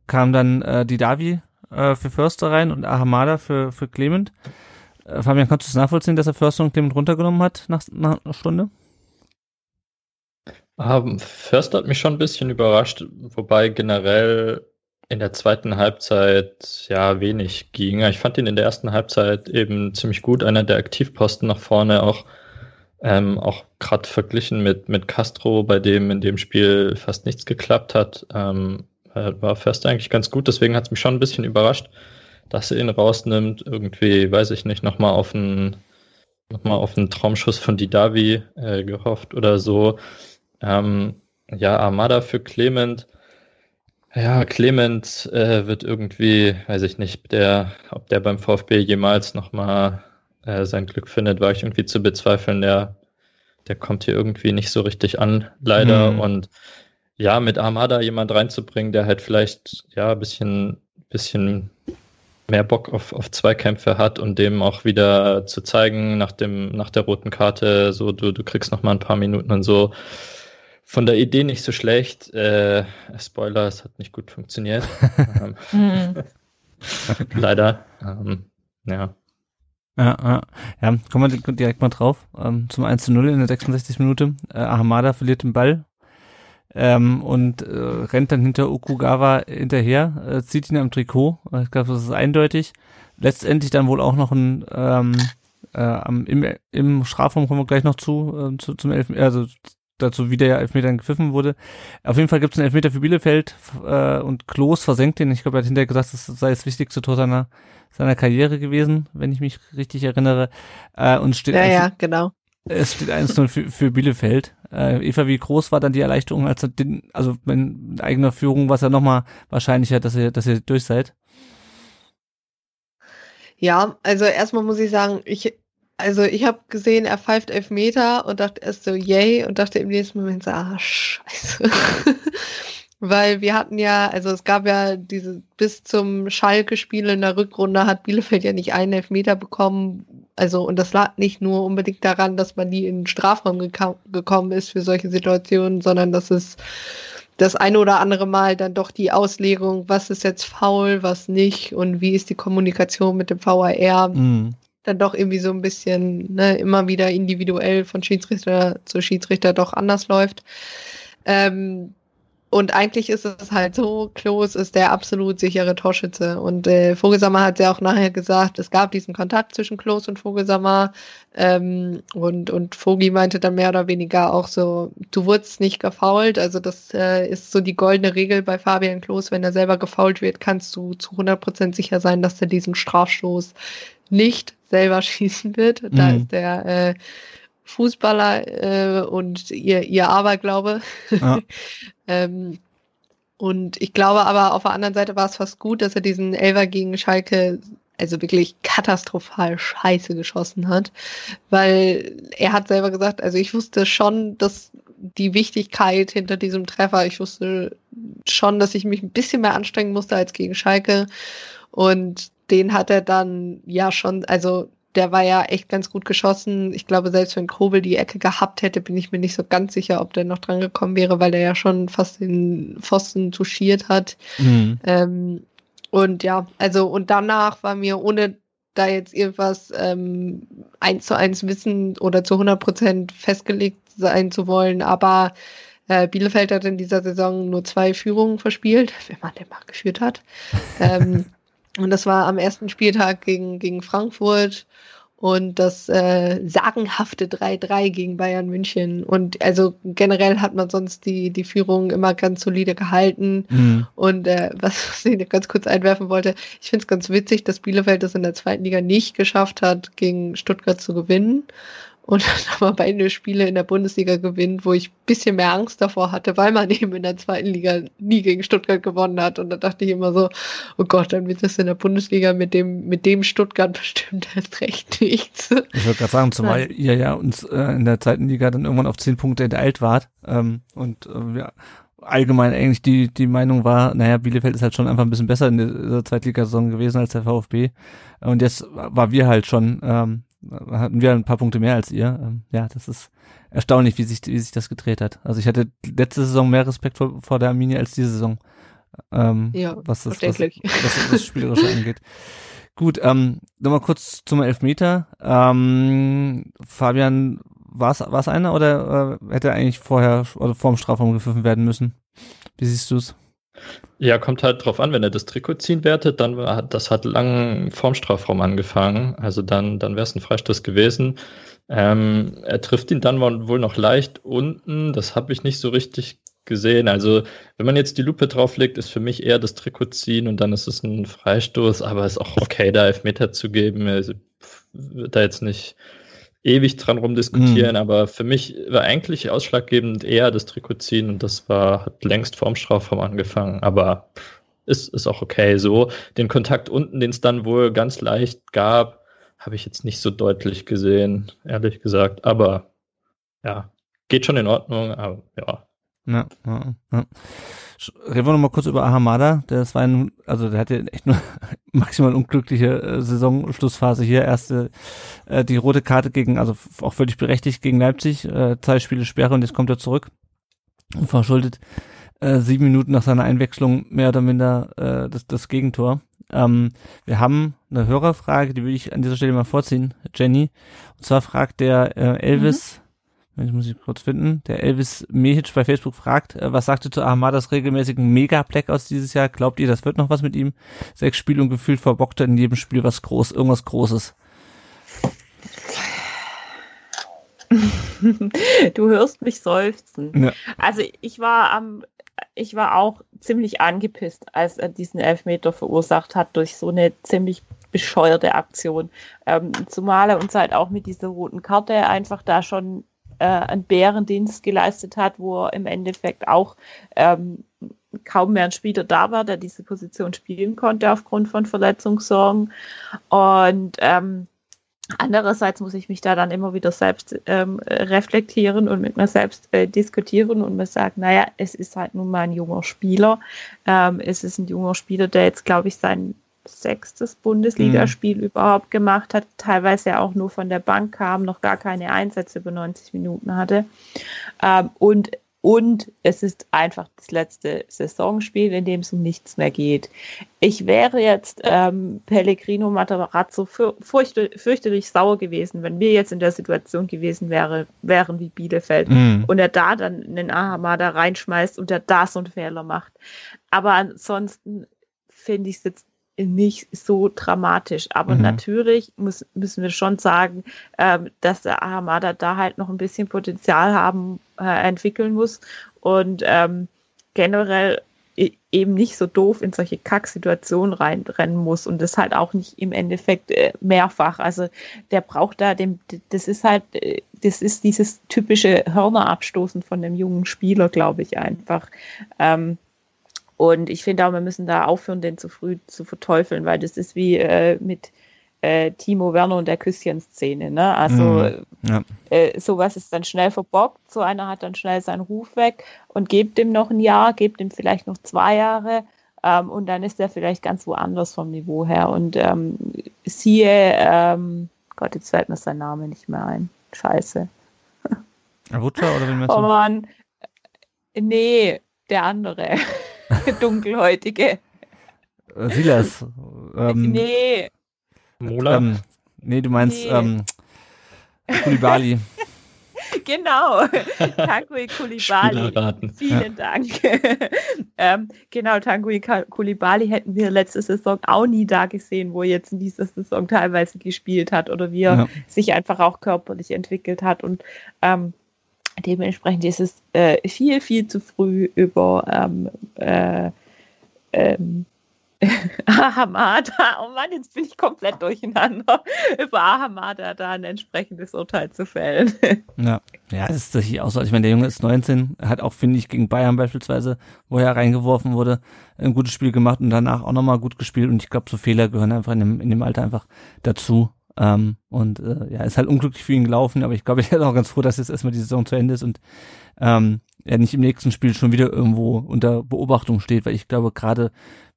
kam dann äh, die Davi äh, für Förster rein und Ahamada für, für Clement. Äh, Fabian, kannst du es nachvollziehen, dass er Förster und Clement runtergenommen hat nach, nach einer Stunde? Um, ähm, Förster hat mich schon ein bisschen überrascht, wobei generell in der zweiten Halbzeit ja wenig ging. Ich fand ihn in der ersten Halbzeit eben ziemlich gut, einer der Aktivposten nach vorne, auch, ähm, auch gerade verglichen mit, mit Castro, bei dem in dem Spiel fast nichts geklappt hat, ähm, war First eigentlich ganz gut. Deswegen hat es mich schon ein bisschen überrascht, dass er ihn rausnimmt. Irgendwie, weiß ich nicht, nochmal auf einen, noch mal auf einen Traumschuss von Didavi äh, gehofft oder so. Ähm, ja, Armada für Clement ja, Clement äh, wird irgendwie, weiß ich nicht, der, ob der beim VfB jemals nochmal äh, sein Glück findet, war ich irgendwie zu bezweifeln. Der, der kommt hier irgendwie nicht so richtig an, leider. Mhm. Und ja, mit Armada jemand reinzubringen, der halt vielleicht ja ein bisschen, bisschen mehr Bock auf, auf Zweikämpfe hat und dem auch wieder zu zeigen nach dem, nach der roten Karte, so du, du kriegst noch mal ein paar Minuten und so von der Idee nicht so schlecht. Äh, Spoiler, es hat nicht gut funktioniert. Ähm. Leider. Ähm, ja. Ja, ja, ja, kommen wir direkt mal drauf. Ähm, zum 1 zu 0 in der 66 Minute. Äh, Ahamada verliert den Ball ähm, und äh, rennt dann hinter Okugawa hinterher, äh, zieht ihn am Trikot. Ich glaube, das ist eindeutig. Letztendlich dann wohl auch noch ein ähm, äh, im, im Strafraum kommen wir gleich noch zu, äh, zu zum Elf, also dazu, wie der Elfmeter gepfiffen wurde. Auf jeden Fall gibt es einen Elfmeter für Bielefeld äh, und Klos versenkt den. Ich glaube, er hat hinterher gesagt, das sei das wichtigste Tor seiner, seiner Karriere gewesen, wenn ich mich richtig erinnere. Äh, und steht ja, ja, genau. Es steht 1-0 für, für Bielefeld. Äh, Eva, wie groß war dann die Erleichterung, als er den, also wenn eigener Führung war es ja nochmal wahrscheinlicher, dass ihr, dass ihr durch seid? Ja, also erstmal muss ich sagen, ich also ich habe gesehen, er pfeift elf Meter und dachte erst so, yay, und dachte im nächsten Moment so, ah, scheiße. Weil wir hatten ja, also es gab ja diese, bis zum Schalke-Spiel in der Rückrunde hat Bielefeld ja nicht einen Elfmeter bekommen. Also, und das lag nicht nur unbedingt daran, dass man nie in den Strafraum gekommen ist für solche Situationen, sondern dass es das eine oder andere Mal dann doch die Auslegung, was ist jetzt faul, was nicht und wie ist die Kommunikation mit dem VAR. Mhm dann doch irgendwie so ein bisschen ne, immer wieder individuell von Schiedsrichter zu Schiedsrichter doch anders läuft. Ähm, und eigentlich ist es halt so, Klos ist der absolut sichere Torschütze. Und äh, Vogelsammer hat ja auch nachher gesagt, es gab diesen Kontakt zwischen Klos und Vogelsammer. Ähm, und, und Vogi meinte dann mehr oder weniger auch so, du wurdest nicht gefault. Also das äh, ist so die goldene Regel bei Fabian Klos. Wenn er selber gefault wird, kannst du zu 100% sicher sein, dass er diesen Strafstoß nicht selber schießen wird. Da mhm. ist der äh, Fußballer äh, und ihr, ihr Aberglaube. Ja. ähm, und ich glaube aber auf der anderen Seite war es fast gut, dass er diesen Elver gegen Schalke also wirklich katastrophal scheiße geschossen hat, weil er hat selber gesagt, also ich wusste schon, dass die Wichtigkeit hinter diesem Treffer, ich wusste schon, dass ich mich ein bisschen mehr anstrengen musste als gegen Schalke und den hat er dann ja schon, also der war ja echt ganz gut geschossen. Ich glaube, selbst wenn Krobel die Ecke gehabt hätte, bin ich mir nicht so ganz sicher, ob der noch dran gekommen wäre, weil der ja schon fast den Pfosten touchiert hat. Mhm. Ähm, und ja, also und danach war mir, ohne da jetzt irgendwas ähm, eins zu eins wissen oder zu 100 Prozent festgelegt sein zu wollen, aber äh, Bielefeld hat in dieser Saison nur zwei Führungen verspielt, wenn man den mal geführt hat. ähm, und das war am ersten Spieltag gegen, gegen Frankfurt und das äh, sagenhafte 3-3 gegen Bayern München. Und also generell hat man sonst die, die Führung immer ganz solide gehalten. Mhm. Und äh, was ich ganz kurz einwerfen wollte, ich finde es ganz witzig, dass Bielefeld das in der zweiten Liga nicht geschafft hat, gegen Stuttgart zu gewinnen und dann aber beide Spiele in der Bundesliga gewinnt, wo ich ein bisschen mehr Angst davor hatte, weil man eben in der zweiten Liga nie gegen Stuttgart gewonnen hat. Und da dachte ich immer so, oh Gott, dann wird das in der Bundesliga mit dem, mit dem Stuttgart bestimmt erst recht nichts. Ich wollte gerade sagen, zumal ihr ja uns äh, in der zweiten Liga dann irgendwann auf zehn Punkte enteilt wart. Ähm, und äh, ja, allgemein eigentlich die, die Meinung war, naja, Bielefeld ist halt schon einfach ein bisschen besser in der Zweitligasaison gewesen als der VfB. Und jetzt war wir halt schon ähm, hatten wir ein paar Punkte mehr als ihr. Ähm, ja, das ist erstaunlich, wie sich, wie sich das gedreht hat. Also ich hatte letzte Saison mehr Respekt vor, vor der Arminia als diese Saison. Ähm, ja, was das, was, was das Spielerische angeht. Gut, ähm, nochmal kurz zum Elfmeter. Ähm, Fabian, war es einer oder äh, hätte eigentlich vorher oder vorm Strafraum gepfiffen werden müssen? Wie siehst du es? Ja, kommt halt drauf an, wenn er das Trikot ziehen wertet, dann war das hat lang vorm Strafraum angefangen. Also dann, dann wäre es ein Freistoß gewesen. Ähm, er trifft ihn dann wohl noch leicht unten. Das habe ich nicht so richtig gesehen. Also, wenn man jetzt die Lupe drauflegt, ist für mich eher das Trikot ziehen und dann ist es ein Freistoß, aber es ist auch okay, da Elfmeter zu geben. Also, wird da jetzt nicht ewig dran rumdiskutieren, mhm. aber für mich war eigentlich ausschlaggebend eher das Trikot ziehen und das war, hat längst vorm Strafraum angefangen, aber ist, ist auch okay so. Den Kontakt unten, den es dann wohl ganz leicht gab, habe ich jetzt nicht so deutlich gesehen, ehrlich gesagt, aber ja, geht schon in Ordnung, aber ja. Ja, ja, ja. Reden wir noch mal kurz über Ahamada. Das war ein, also der hatte echt nur maximal unglückliche äh, Saisonschlussphase hier. Erste äh, die rote Karte gegen, also auch völlig berechtigt gegen Leipzig, äh, zwei Spiele Sperre und jetzt kommt er zurück und verschuldet äh, sieben Minuten nach seiner Einwechslung mehr oder minder äh, das, das Gegentor. Ähm, wir haben eine Hörerfrage, die will ich an dieser Stelle mal vorziehen, Jenny. Und zwar fragt der äh, Elvis, mhm ich muss ich kurz finden. Der Elvis Mehic bei Facebook fragt, äh, was sagt ihr zu Ahmadas regelmäßigen Mega-Blackouts dieses Jahr? Glaubt ihr, das wird noch was mit ihm? Sechs Spiele und gefühlt verbockt er in jedem Spiel was groß, irgendwas Großes. du hörst mich seufzen. Ja. Also ich war am, ich war auch ziemlich angepisst, als er diesen Elfmeter verursacht hat durch so eine ziemlich bescheuerte Aktion. Ähm, zumal er uns halt auch mit dieser roten Karte einfach da schon äh, einen Bärendienst geleistet hat, wo er im Endeffekt auch ähm, kaum mehr ein Spieler da war, der diese Position spielen konnte aufgrund von Verletzungssorgen. Und ähm, andererseits muss ich mich da dann immer wieder selbst ähm, reflektieren und mit mir selbst äh, diskutieren und mir sagen, naja, es ist halt nun mal ein junger Spieler. Ähm, es ist ein junger Spieler, der jetzt, glaube ich, sein sechstes Bundesligaspiel mhm. überhaupt gemacht hat, teilweise auch nur von der Bank kam, noch gar keine Einsätze über 90 Minuten hatte. Ähm, und, und es ist einfach das letzte Saisonspiel, in dem es um nichts mehr geht. Ich wäre jetzt ähm, Pellegrino Matarazzo fürchte, fürchterlich sauer gewesen, wenn wir jetzt in der Situation gewesen wäre, wären wie Bielefeld mhm. und er da dann einen Ahamada reinschmeißt und er da so einen Fehler macht. Aber ansonsten finde ich es jetzt nicht so dramatisch. Aber mhm. natürlich muss, müssen wir schon sagen, ähm, dass der Ahamada da halt noch ein bisschen Potenzial haben, äh, entwickeln muss und ähm, generell eben nicht so doof in solche Kacksituationen reinrennen muss und das halt auch nicht im Endeffekt äh, mehrfach. Also der braucht da dem, das ist halt, äh, das ist dieses typische Hörnerabstoßen von dem jungen Spieler, glaube ich einfach. Ähm, und ich finde auch, wir müssen da aufhören, den zu früh zu verteufeln, weil das ist wie äh, mit äh, Timo Werner und der Küsschen-Szene. Ne? Also mm, ja. äh, sowas ist dann schnell verbockt, so einer hat dann schnell seinen Ruf weg und gebt ihm noch ein Jahr, gebt ihm vielleicht noch zwei Jahre ähm, und dann ist er vielleicht ganz woanders vom Niveau her. Und ähm, siehe ähm, Gott, jetzt fällt mir sein Name nicht mehr ein. Scheiße. Rutscher oder wie meinst Oh du? Mann. Nee, der andere. Dunkelhäutige. Äh, Silas. Ähm, nee, Mola? ähm, nee, du meinst Nee. ähm, Kulibali. genau. Tanguy Kulibali. Vielen Dank. ähm, genau, Tanguy Kulibali hätten wir letzte Saison auch nie da gesehen, wo er jetzt in dieser Saison teilweise gespielt hat oder wie er Ja. sich einfach auch körperlich entwickelt hat. Und ähm, dementsprechend ist es äh, viel, viel zu früh über ähm, äh, ähm, Ahamada, oh Mann, jetzt bin ich komplett durcheinander, über Ahamada da ein entsprechendes Urteil zu fällen. Ja, ja, das ist auch so. Ich meine, der Junge ist 19, hat auch, finde ich, gegen Bayern beispielsweise, wo er reingeworfen wurde, ein gutes Spiel gemacht und danach auch nochmal gut gespielt. Und ich glaube, so Fehler gehören einfach in dem, in dem Alter einfach dazu. Ähm, und äh, ja, ist halt unglücklich für ihn gelaufen, aber ich glaube, er ist auch ganz froh, dass jetzt erstmal die Saison zu Ende ist und ähm, er nicht im nächsten Spiel schon wieder irgendwo unter Beobachtung steht, weil ich glaube, gerade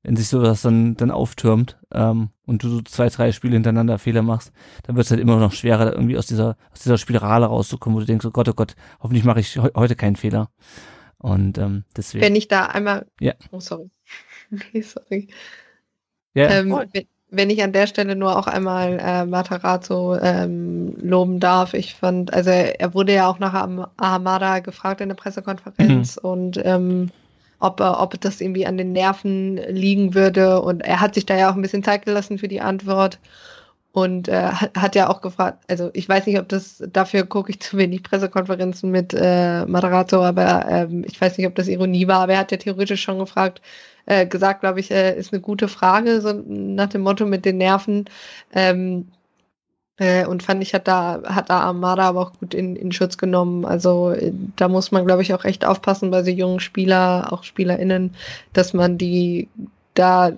wenn sich sowas dann, dann auftürmt ähm, und du so zwei, drei Spiele hintereinander Fehler machst, dann wird es halt immer noch schwerer, da irgendwie aus dieser, aus dieser Spirale rauszukommen, wo du denkst, oh Gott, oh Gott, hoffentlich mache ich heu heute keinen Fehler. Und ähm, deswegen. Wenn ich da einmal. Ja. Oh, sorry. Nee, sorry. ja, Ähm, Oh. wenn, wenn ich an der Stelle nur auch einmal äh, Matarazzo ähm, loben darf. Ich fand, also er, wurde ja auch nach Am- Ahamada gefragt in der Pressekonferenz und ähm, ob, er, ob das irgendwie an den Nerven liegen würde. Und er hat sich da ja auch ein bisschen Zeit gelassen für die Antwort. Und äh, hat, hat ja auch gefragt, also ich weiß nicht, ob das, dafür gucke ich zu wenig Pressekonferenzen mit äh, Matarazzo, aber ähm, ich weiß nicht, ob das Ironie war, aber er hat ja theoretisch schon gefragt, äh, gesagt, glaube ich, äh, ist eine gute Frage, so nach dem Motto mit den Nerven. Ähm, äh, und fand ich, hat da, hat da Armada aber auch gut in, in Schutz genommen. Also äh, da muss man, glaube ich, auch echt aufpassen bei so jungen Spieler, auch SpielerInnen, dass man die da,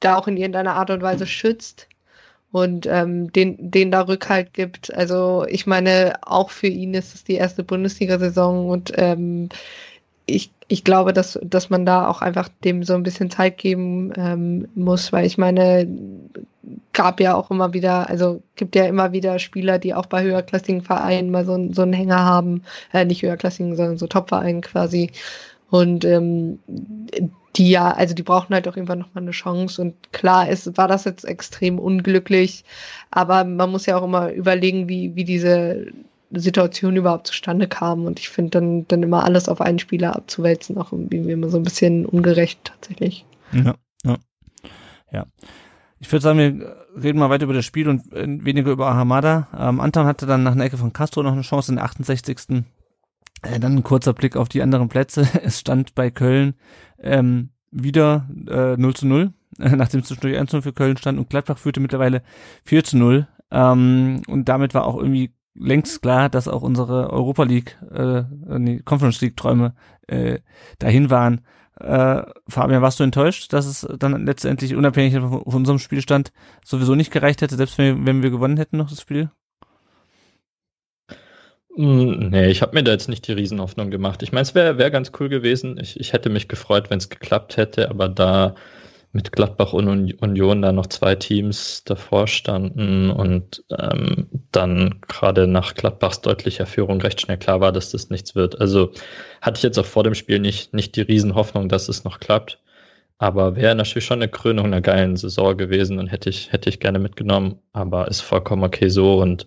da auch in irgendeiner Art und Weise schützt und ähm, den, den da Rückhalt gibt. Also ich meine, auch für ihn ist es die erste Bundesliga-Saison und ähm, ich, ich glaube, dass, dass man da auch einfach dem so ein bisschen Zeit geben ähm, muss, weil ich meine, gab ja auch immer wieder, also gibt ja immer wieder Spieler, die auch bei höherklassigen Vereinen mal so, so einen Hänger haben, äh, nicht höherklassigen, sondern so Top-Vereinen quasi. Und ähm, die ja, also die brauchen halt auch irgendwann nochmal eine Chance. Und klar ist, war das jetzt extrem unglücklich, aber man muss ja auch immer überlegen, wie, wie diese Situation überhaupt zustande kam. Und ich finde dann, dann immer alles auf einen Spieler abzuwälzen, auch irgendwie immer so ein bisschen ungerecht tatsächlich. Ja, ja. ja. Ich würde sagen, wir reden mal weiter über das Spiel und äh, weniger über Ahamada. Ähm, Anton hatte dann nach einer Ecke von Castro noch eine Chance in der 68. Äh, dann ein kurzer Blick auf die anderen Plätze. Es stand bei Köln ähm, wieder äh, 0 zu 0, äh, nachdem es zwischendurch 1 zu 0 für Köln stand und Gladbach führte mittlerweile 4 zu 0. Ähm, und damit war auch irgendwie längst klar, dass auch unsere Europa League, äh, nee, Conference League Träume äh, dahin waren. Äh, Fabian, warst du enttäuscht, dass es dann letztendlich unabhängig von, unserem Spielstand sowieso nicht gereicht hätte, selbst wenn, wenn wir gewonnen hätten noch das Spiel? Mm, Nee, ich habe mir da jetzt nicht die Riesenhoffnung gemacht. Ich meine, es wäre wär ganz cool gewesen. Ich, ich hätte mich gefreut, wenn es geklappt hätte, aber da mit Gladbach und Uni- Union da noch zwei Teams davor standen und ähm, dann gerade nach Gladbachs deutlicher Führung recht schnell klar war, dass das nichts wird. Also hatte ich jetzt auch vor dem Spiel nicht, nicht die Riesenhoffnung, dass es noch klappt. Aber wäre natürlich schon eine Krönung einer geilen Saison gewesen und hätte ich, hätte ich gerne mitgenommen. Aber ist vollkommen okay so und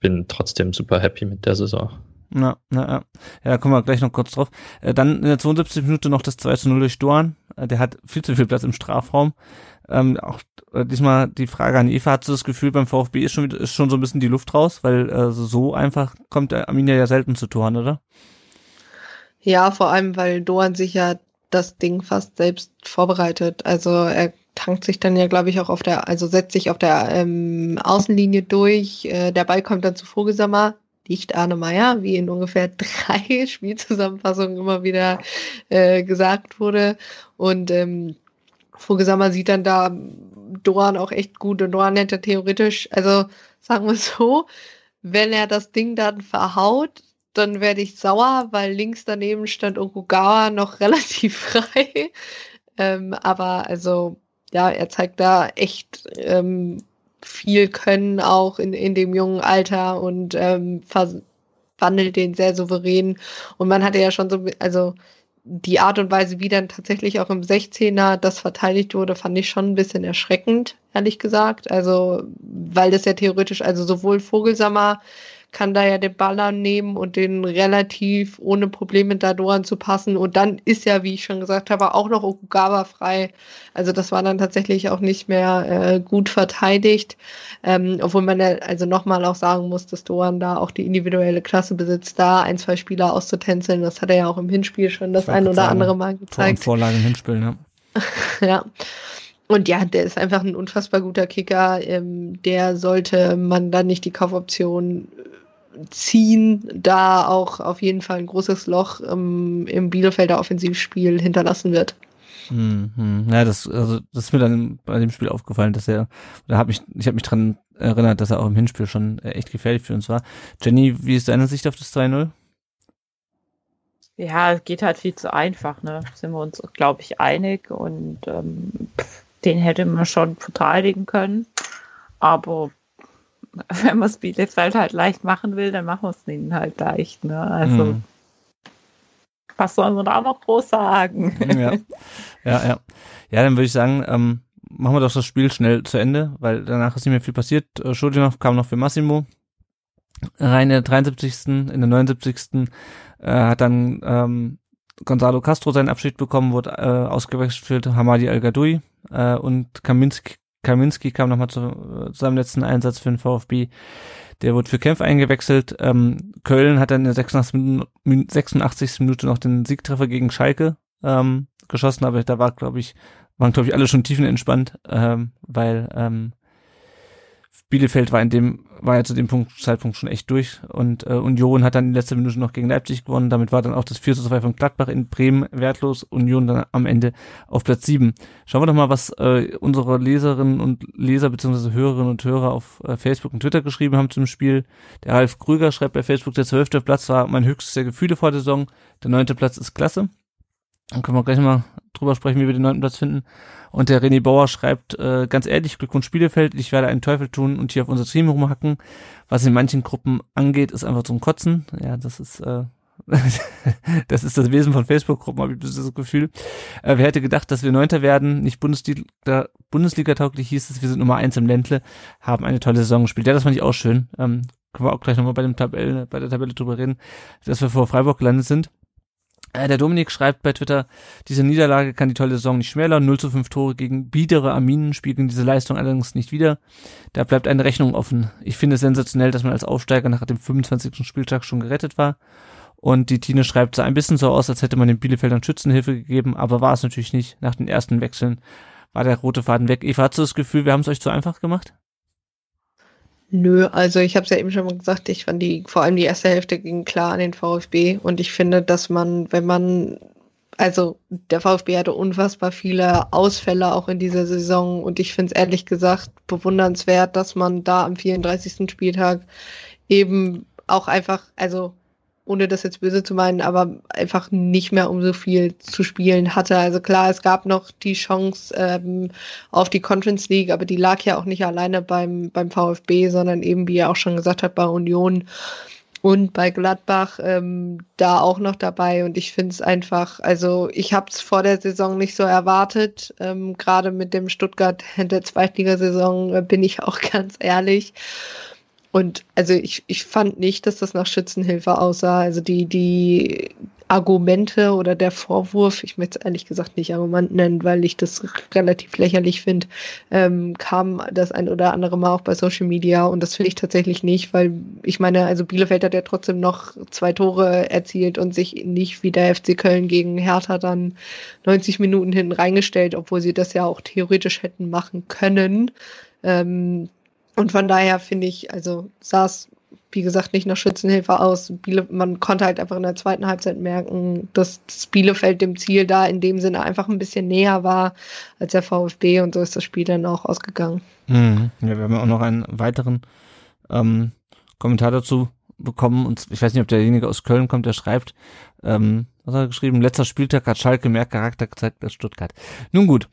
bin trotzdem super happy mit der Saison. Na, na, ja. da kommen wir gleich noch kurz drauf. Äh, dann in der 72. Minute noch das 2 zu 0 durch Doan. Äh, der hat viel zu viel Platz im Strafraum. Ähm, auch äh, diesmal die Frage an Eva, hast du das Gefühl, beim VfB ist schon, ist schon so ein bisschen die Luft raus? Weil äh, so- so einfach kommt der Arminia ja selten zu Toren, oder? Ja, vor allem, weil Doan sich ja das Ding fast selbst vorbereitet. Also er tankt sich dann ja, glaube ich, auch auf der, also setzt sich auf der ähm, Außenlinie durch. Äh, der Ball kommt dann zu Vogelsammer, nicht Arne Meyer, wie in ungefähr drei Spielzusammenfassungen immer wieder äh, gesagt wurde. Und ähm, Vogelsammer sieht dann da Doan auch echt gut und Doan hätte theoretisch, also sagen wir so, wenn er das Ding dann verhaut, dann werde ich sauer, weil links daneben stand Okugawa noch relativ frei. Ähm, aber also, ja, er zeigt da echt ähm, viel Können auch in, in dem jungen Alter und ähm, verwandelt den sehr souverän. Und man hatte ja schon so, also die Art und Weise, wie dann tatsächlich auch im 16er das verteidigt wurde, fand ich schon ein bisschen erschreckend, ehrlich gesagt. Also, weil das ja theoretisch, also sowohl Vogelsammer kann da ja den Baller nehmen und den relativ ohne Probleme da zu passen. Und dann ist ja, wie ich schon gesagt habe, auch noch Okugawa frei. Also das war dann tatsächlich auch nicht mehr äh, gut verteidigt. Ähm, obwohl man ja also nochmal auch sagen muss, dass Doan da auch die individuelle Klasse besitzt, da ein, zwei Spieler auszutänzeln. Das hat er ja auch im Hinspiel schon das ein oder sagen, andere Mal gezeigt. Vor Vorlage im Hinspiel, ja. ja. Und ja, der ist einfach ein unfassbar guter Kicker. Ähm, der sollte man dann nicht die Kaufoption ziehen, da auch auf jeden Fall ein großes Loch ähm, im Bielefelder Offensivspiel hinterlassen wird. Mhm. Ja, das, also, das ist mir dann bei dem Spiel aufgefallen, dass er, da habe ich, ich habe mich dran erinnert, dass er auch im Hinspiel schon äh, echt gefährlich für uns war. Jenny, wie ist deine Sicht auf das 2-0? Ja, es geht halt viel zu einfach, ne? Sind wir uns, glaube ich, einig und ähm, den hätte man schon verteidigen können. Aber wenn man es Bielefeld halt leicht machen will, dann machen wir es ihnen halt leicht. Ne? Also, mhm. was sollen wir da noch groß sagen? Ja, ja, ja. Ja, dann würde ich sagen, ähm, machen wir doch das Spiel schnell zu Ende, weil danach ist nicht mehr viel passiert. Äh, Schodinov kam noch für Massimo rein in der 73. In der 79. Äh, hat dann ähm, Gonzalo Castro seinen Abschied bekommen, wurde äh, ausgewechselt für Hamadi Al-Gadoui äh, und Kaminski, Kaminski kam nochmal zu, zu seinem letzten Einsatz für den VfB. Der wurde für Kempf eingewechselt. Ähm, Köln hat dann in der 86. 86. Minute noch den Siegtreffer gegen Schalke ähm, geschossen, aber da war, glaube ich, waren, glaube ich, alle schon tiefenentspannt, ähm, weil ähm, Bielefeld war in dem, war ja zu dem Punkt, Zeitpunkt schon echt durch und äh, Union hat dann in letzter Minute noch gegen Leipzig gewonnen. Damit war dann auch das 4 zu 2 von Gladbach in Bremen wertlos. Union dann am Ende auf Platz 7. Schauen wir doch mal, was äh, unsere Leserinnen und Leser bzw. Hörerinnen und Hörer auf äh, Facebook und Twitter geschrieben haben zum Spiel. Der Ralf Krüger schreibt bei Facebook, der zwölfte Platz war mein höchstes der Gefühle vor der Saison. Der neunte Platz ist klasse. Dann können wir gleich mal drüber sprechen, wie wir den neunten Platz finden. Und der René Bauer schreibt, äh, ganz ehrlich, Glückwunsch Spielefeld, ich werde einen Teufel tun und hier auf unser Team rumhacken. Was in manchen Gruppen angeht, ist einfach zum Kotzen. Ja, das ist, äh, das ist das Wesen von Facebook-Gruppen, habe ich das Gefühl. Äh, wer hätte gedacht, dass wir Neunter werden, nicht Bundesliga, Bundesliga tauglich hieß es, wir sind Nummer eins im Ländle, haben eine tolle Saison gespielt. Ja, das fand ich auch schön. Ähm, können wir auch gleich nochmal bei bei der Tabelle drüber reden, dass wir vor Freiburg gelandet sind. Äh, der Dominik schreibt bei Twitter, diese Niederlage kann die tolle Saison nicht schmälern. 0 zu 5 Tore gegen biedere Arminen spiegeln diese Leistung allerdings nicht wieder. Da bleibt eine Rechnung offen. Ich finde es sensationell, dass man als Aufsteiger nach dem 25. Spieltag schon gerettet war. Und die Tine schreibt, sah ein bisschen so aus, als hätte man den Bielefeldern Schützenhilfe gegeben, aber war es natürlich nicht. Nach den ersten Wechseln war der rote Faden weg. Eva, hast du das Gefühl, wir haben es euch zu einfach gemacht? Nö, also ich habe es ja eben schon mal gesagt, ich fand die, vor allem die erste Hälfte ging klar an den VfB und ich finde, dass man, wenn man, also der VfB hatte unfassbar viele Ausfälle auch in dieser Saison und ich finde es ehrlich gesagt bewundernswert, dass man da am 34. Spieltag eben auch einfach, also ohne das jetzt böse zu meinen, aber einfach nicht mehr um so viel zu spielen hatte. Also klar, es gab noch die Chance ähm, auf die Conference League, aber die lag ja auch nicht alleine beim, beim VfB, sondern eben, wie er auch schon gesagt hat, bei Union und bei Gladbach ähm, da auch noch dabei. Und ich finde es einfach, also ich habe es vor der Saison nicht so erwartet. Ähm, Gerade mit dem Stuttgart der Zweitligasaison äh, bin ich auch ganz ehrlich. Und also ich, ich fand nicht, dass das nach Schützenhilfe aussah. Also die, die Argumente oder der Vorwurf, ich möchte es ehrlich gesagt nicht Argument nennen, weil ich das relativ lächerlich finde, ähm, kam das ein oder andere Mal auch bei Social Media und das finde ich tatsächlich nicht, weil ich meine, also Bielefeld hat ja trotzdem noch zwei Tore erzielt und sich nicht wie der FC Köln gegen Hertha dann 90 Minuten hinten reingestellt, obwohl sie das ja auch theoretisch hätten machen können. Ähm, und von daher finde ich, also sah es, wie gesagt, nicht nach Schützenhilfe aus. Biele, man konnte halt einfach in der zweiten Halbzeit merken, dass das Bielefeld dem Ziel da in dem Sinne einfach ein bisschen näher war als der VfB und so ist das Spiel dann auch ausgegangen. Mhm. Ja, wir haben auch noch einen weiteren ähm, Kommentar dazu bekommen und ich weiß nicht, ob derjenige aus Köln kommt, der schreibt, ähm, was hat er geschrieben? Letzter Spieltag hat Schalke mehr Charakter gezeigt als Stuttgart. Nun gut,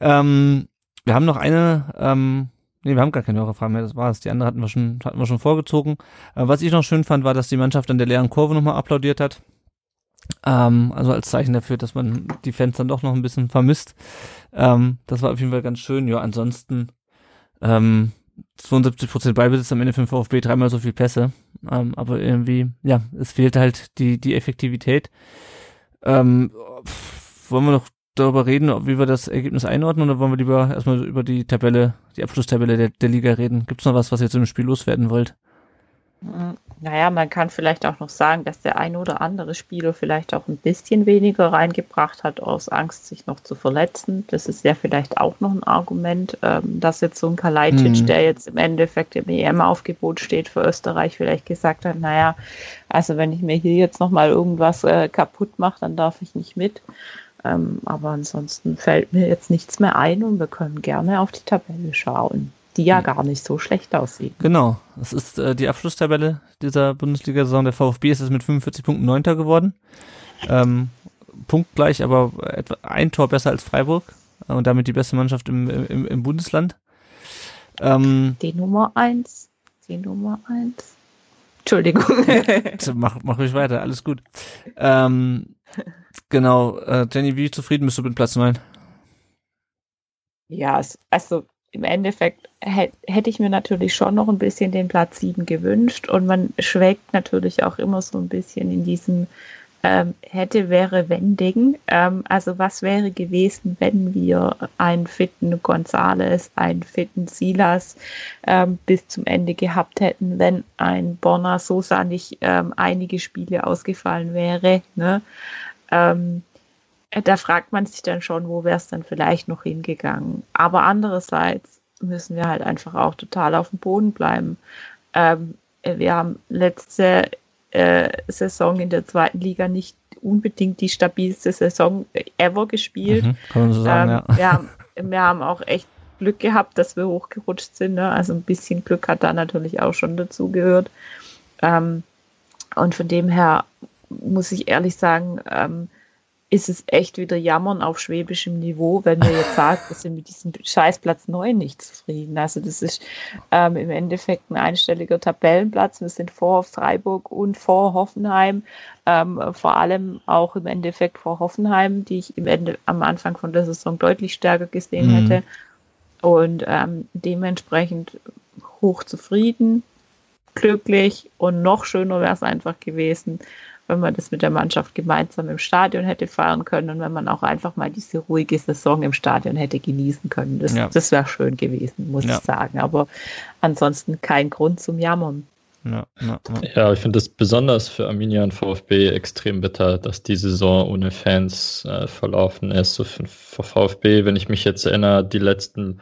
ähm, wir haben noch eine ähm, Nee, wir haben gar keine Hörerfragen mehr, das war's. Die andere hatten wir schon, hatten wir schon vorgezogen. Äh, was ich noch schön fand, war, dass die Mannschaft an der leeren Kurve nochmal applaudiert hat. Ähm, also als Zeichen dafür, dass man die Fans dann doch noch ein bisschen vermisst. Ähm, das war auf jeden Fall ganz schön. Ja, ansonsten ähm, 72% Ballbesitz am Ende für den VfB, dreimal so viel Pässe. Ähm, aber irgendwie, ja, es fehlt halt die, die Effektivität. Ähm, pff, wollen wir noch darüber reden, wie wir das Ergebnis einordnen oder wollen wir lieber erstmal über die Tabelle, die Abschlusstabelle der, der Liga reden? Gibt es noch was, was ihr zu dem Spiel loswerden wollt? Hm, naja, man kann vielleicht auch noch sagen, dass der ein oder andere Spieler vielleicht auch ein bisschen weniger reingebracht hat, aus Angst, sich noch zu verletzen. Das ist ja vielleicht auch noch ein Argument, ähm, dass jetzt so ein Kalajdzic, mhm. der jetzt im Endeffekt im EM-Aufgebot steht für Österreich, vielleicht gesagt hat, naja, also wenn ich mir hier jetzt nochmal irgendwas äh, kaputt mache, dann darf ich nicht mit. Ähm, aber ansonsten fällt mir jetzt nichts mehr ein und wir können gerne auf die Tabelle schauen, die ja hm. gar nicht so schlecht aussieht. Genau, das ist äh, die Abschlusstabelle dieser Bundesliga-Saison. Der VfB ist es mit 45 Punkten Neunter geworden. Ähm, punktgleich, aber etwa ein Tor besser als Freiburg und damit die beste Mannschaft im, im, im Bundesland. Ähm, die Nummer eins, die Nummer eins. Entschuldigung. mach, mach ruhig weiter, alles gut. Ähm, Genau, äh, Jenny, wie zufrieden bist du mit Platz 9? Ja, also im Endeffekt hätte ich mir natürlich schon noch ein bisschen den Platz 7 gewünscht und man schwelgt natürlich auch immer so ein bisschen in diesem ähm, hätte, wäre, wenn Ding. Ähm, also was wäre gewesen, wenn wir einen fitten Gonzales, einen fitten Silas ähm, bis zum Ende gehabt hätten, wenn ein Bonner Sosa nicht ähm, einige Spiele ausgefallen wäre. Ne? Ähm, da fragt man sich dann schon, wo wäre es dann vielleicht noch hingegangen. Aber andererseits müssen wir halt einfach auch total auf dem Boden bleiben. Ähm, wir haben letzte äh, Saison in der zweiten Liga nicht unbedingt die stabilste Saison ever gespielt. Mhm, kann man so sagen, ähm, ja. wir, haben, wir haben auch echt Glück gehabt, dass wir hochgerutscht sind. Ne? Also ein bisschen Glück hat da natürlich auch schon dazu gehört. Ähm, und von dem her muss ich ehrlich sagen, ähm, ist es echt wieder Jammern auf schwäbischem Niveau, wenn wir jetzt sagen, wir sind mit diesem Scheißplatz 9 nicht zufrieden. Also das ist ähm, im Endeffekt ein einstelliger Tabellenplatz. Wir sind vor Freiburg und vor Hoffenheim, ähm, vor allem auch im Endeffekt vor Hoffenheim, die ich im Ende, am Anfang von der Saison deutlich stärker gesehen mhm. hätte. Und ähm, dementsprechend hoch zufrieden, glücklich und noch schöner wäre es einfach gewesen, wenn man das mit der Mannschaft gemeinsam im Stadion hätte feiern können und wenn man auch einfach mal diese ruhige Saison im Stadion hätte genießen können. Das, ja. das wäre schön gewesen, muss ja. ich sagen. Aber ansonsten kein Grund zum Jammern. Ja, ja, ja. ich finde es besonders für Arminia und VfB extrem bitter, dass die Saison ohne Fans äh, verlaufen ist. So für, für, VfB, wenn ich mich jetzt erinnere, die letzten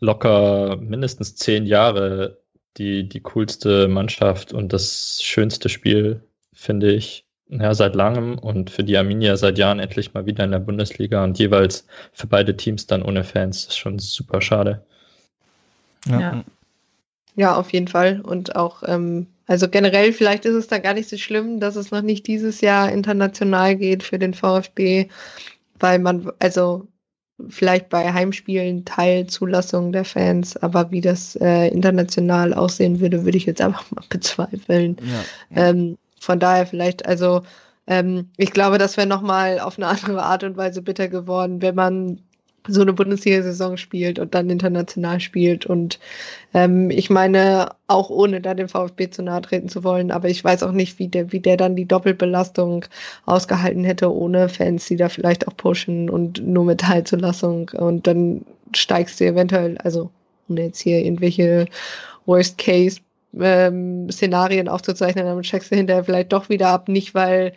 locker mindestens zehn Jahre die, die coolste Mannschaft und das schönste Spiel finde ich, ja, seit langem und für die Arminia seit Jahren endlich mal wieder in der Bundesliga und jeweils für beide Teams dann ohne Fans. Das ist schon super schade. Ja. ja. ja auf jeden Fall. Und auch, ähm, also generell, vielleicht ist es da gar nicht so schlimm, dass es noch nicht dieses Jahr international geht für den VfB, weil man, also vielleicht bei Heimspielen Teilzulassung der Fans, aber wie das äh, international aussehen würde, würde ich jetzt einfach mal bezweifeln. Ja. Ähm, von daher vielleicht, also ähm, ich glaube, das wäre nochmal auf eine andere Art und Weise bitter geworden, wenn man so eine Bundesliga-Saison spielt und dann international spielt. Und ähm, ich meine, auch ohne da dem VfB zu nahe treten zu wollen, aber ich weiß auch nicht, wie der, wie der dann die Doppelbelastung ausgehalten hätte, ohne Fans, die da vielleicht auch pushen und nur mit Teilzulassung. Und dann steigst du eventuell, also ohne jetzt hier irgendwelche Worst Case ähm, Szenarien aufzuzeichnen, dann checkst du hinterher vielleicht doch wieder ab, nicht weil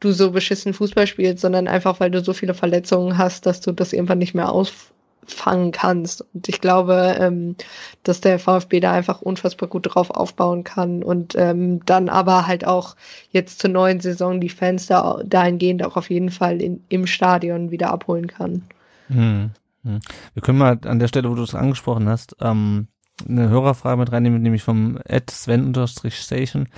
du so beschissen Fußball spielst, sondern einfach weil du so viele Verletzungen hast, dass du das irgendwann nicht mehr ausfangen kannst. Und ich glaube, ähm, dass der VfB da einfach unfassbar gut drauf aufbauen kann und ähm, dann aber halt auch jetzt zur neuen Saison die Fans da dahingehend auch auf jeden Fall in, im Stadion wieder abholen kann. Hm. hm. Wir können mal an der Stelle, wo du es angesprochen hast, ähm, eine Hörerfrage mit reinnehmen, nämlich vom Ed Sven-Station.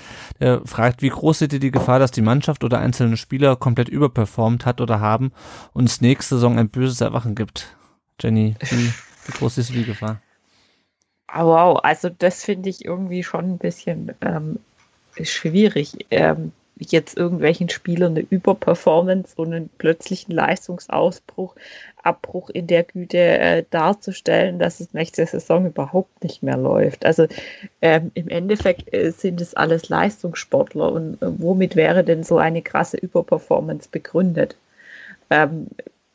Der fragt, wie groß seht ihr die Gefahr, dass die Mannschaft oder einzelne Spieler komplett überperformt hat oder haben und es nächste Saison ein böses Erwachen gibt? Jenny, wie, wie groß ist die Gefahr? Wow, also das finde ich irgendwie schon ein bisschen ähm, schwierig. Ähm, jetzt irgendwelchen Spielern eine Überperformance und einen plötzlichen Leistungsausbruch, Abbruch in der Güte äh, darzustellen, dass es nächste Saison überhaupt nicht mehr läuft. Also ähm, im Endeffekt äh, sind es alles Leistungssportler und äh, womit wäre denn so eine krasse Überperformance begründet? Ähm,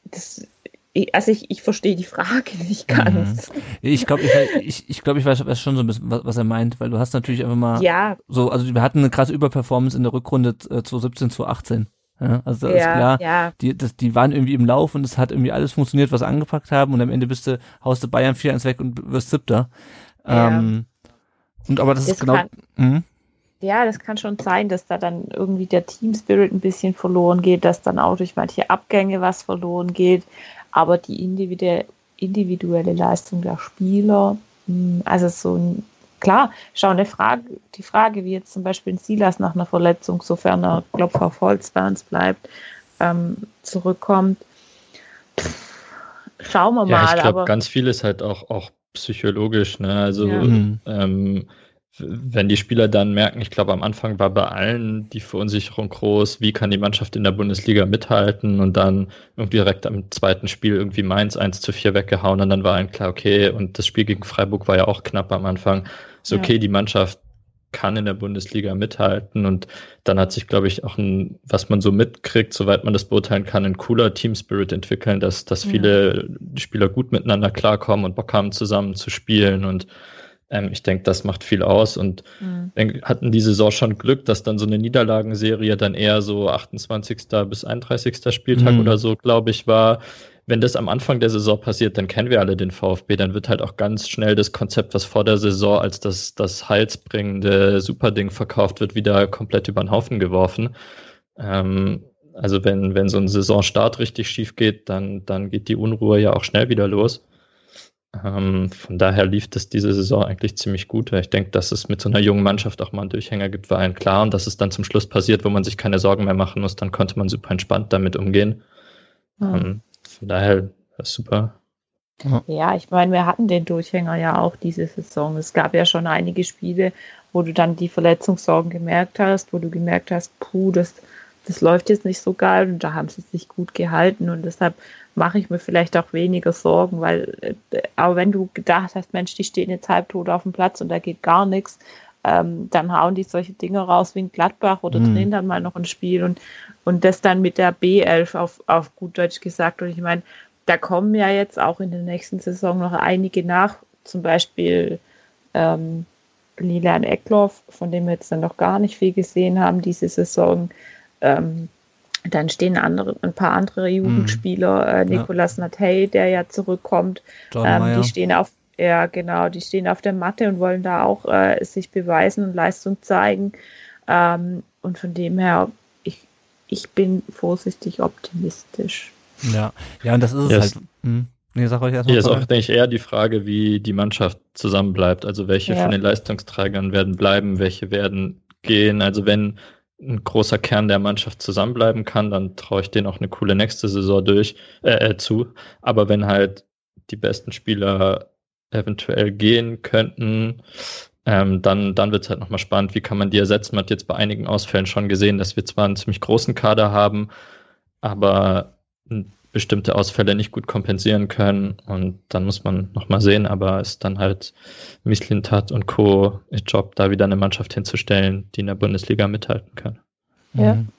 das also ich, ich verstehe die Frage nicht ganz. Mhm. Ich glaube, ich, ich, ich, glaub, ich weiß, weiß schon so ein bisschen, was, was, er meint, weil du hast natürlich einfach mal ja. so, also wir hatten eine krasse Überperformance in der Rückrunde äh, 2017, 2018. Ja, also das ja, ist klar, ja. die, das, die waren irgendwie im Lauf und es hat irgendwie alles funktioniert, was sie angepackt haben und am Ende bist du, haust du Bayern 4-1 weg und wirst siebter. Ja. Ähm, und aber das, das ist genau. Kann, mh. ja, das kann schon sein, dass da dann irgendwie der Team Spirit ein bisschen verloren geht, dass dann auch durch manche Abgänge was verloren geht aber die individuelle Leistung der Spieler, hm, also so ein, klar, schau, eine Frage, die Frage, wie jetzt zum Beispiel ein Silas nach einer Verletzung, sofern er Klopf auf Holz bei uns bleibt, ähm, zurückkommt, schauen wir ja, mal. Ich glaube, ganz viel ist halt auch, auch psychologisch, ne? Also ja. ähm, wenn die Spieler dann merken, ich glaube, am Anfang war bei allen die Verunsicherung groß, wie kann die Mannschaft in der Bundesliga mithalten und dann irgendwie direkt am zweiten Spiel irgendwie Mainz 1 zu 4 weggehauen und dann war allen klar, okay, und das Spiel gegen Freiburg war ja auch knapp am Anfang. Ist okay, ja. die Mannschaft kann in der Bundesliga mithalten und dann hat sich, glaube ich, auch ein, was man so mitkriegt, soweit man das beurteilen kann, ein cooler Team Spirit entwickeln, dass, dass ja. viele Spieler gut miteinander klarkommen und Bock haben, zusammen zu spielen und ähm, ich denke, das macht viel aus und mhm. denk, hatten die Saison schon Glück, dass dann so eine Niederlagenserie dann eher so 28. bis 31. Spieltag mhm. oder so, glaube ich, war. Wenn das am Anfang der Saison passiert, dann kennen wir alle den VfB, dann wird halt auch ganz schnell das Konzept, was vor der Saison als das, das heilsbringende Superding verkauft wird, wieder komplett über den Haufen geworfen. Ähm, also wenn, wenn so ein Saisonstart richtig schief geht, dann, dann geht die Unruhe ja auch schnell wieder los. Ähm, von daher lief das diese Saison eigentlich ziemlich gut. Ich denke, dass es mit so einer jungen Mannschaft auch mal einen Durchhänger gibt, war allen klar. Und dass es dann zum Schluss passiert, wo man sich keine Sorgen mehr machen muss, dann konnte man super entspannt damit umgehen. Mhm. Ähm, von daher super. Ja, ich meine, wir hatten den Durchhänger ja auch diese Saison. Es gab ja schon einige Spiele, wo du dann die Verletzungssorgen gemerkt hast, wo du gemerkt hast, puh, das, das läuft jetzt nicht so geil und da haben sie sich gut gehalten und deshalb mache ich mir vielleicht auch weniger Sorgen, weil, äh, aber wenn du gedacht hast, Mensch, die stehen jetzt halbtot auf dem Platz und da geht gar nichts, ähm, dann hauen die solche Dinge raus wie ein Gladbach oder mhm. drehen dann mal noch ein Spiel und, und das dann mit der B11 auf, auf gut Deutsch gesagt. Und ich meine, da kommen ja jetzt auch in der nächsten Saison noch einige nach, zum Beispiel ähm, Lilan Eckloff, von dem wir jetzt dann noch gar nicht viel gesehen haben diese Saison. Ähm, dann stehen andere, ein paar andere Jugendspieler, mhm. äh, Nicolas ja. Natey, der ja zurückkommt. Ähm, die stehen auf, ja genau, die stehen auf der Matte und wollen da auch äh, sich beweisen und Leistung zeigen. Ähm, und von dem her, ich, ich bin vorsichtig optimistisch. Ja, ja, und das ist yes. es halt. Hm. Nee, sag euch erstmal. Hier ist auch, denke ich, eher die Frage, wie die Mannschaft zusammenbleibt. Also welche ja. von den Leistungsträgern werden bleiben, welche werden gehen. Also wenn ein großer Kern der Mannschaft zusammenbleiben kann, dann traue ich denen auch eine coole nächste Saison durch äh, äh, zu. Aber wenn halt die besten Spieler eventuell gehen könnten, ähm, dann, dann wird es halt nochmal spannend, wie kann man die ersetzen. Man hat jetzt bei einigen Ausfällen schon gesehen, dass wir zwar einen ziemlich großen Kader haben, aber bestimmte Ausfälle nicht gut kompensieren können. Und dann muss man nochmal sehen, aber es ist dann halt Mislintat und Co. ihr Job, da wieder eine Mannschaft hinzustellen, die in der Bundesliga mithalten kann. Ja. Mhm.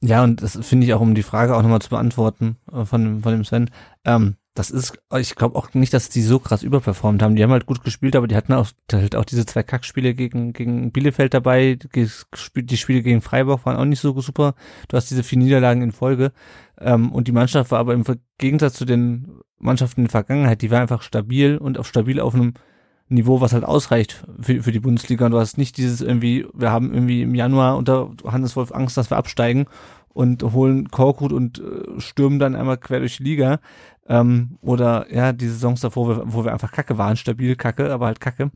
Ja, und das finde ich auch, um die Frage auch nochmal zu beantworten äh, von, von dem Sven. Ähm, das ist, ich glaube auch nicht, dass die so krass überperformt haben. Die haben halt gut gespielt, aber die hatten auch halt auch diese zwei Kackspiele gegen gegen Bielefeld dabei. Die Spiele gegen Freiburg waren auch nicht so super. Du hast diese vier Niederlagen in Folge. Ähm, und die Mannschaft war aber im Gegensatz zu den Mannschaften in der Vergangenheit, die war einfach stabil und auch stabil auf einem Niveau, was halt ausreicht für, für die Bundesliga. Und du hast nicht dieses irgendwie, wir haben irgendwie im Januar unter Hannes Wolf Angst, dass wir absteigen und holen Korkut und äh, stürmen dann einmal quer durch die Liga. Ähm, oder ja, die Saisons davor, wo wir, einfach kacke waren, stabil kacke, aber halt kacke.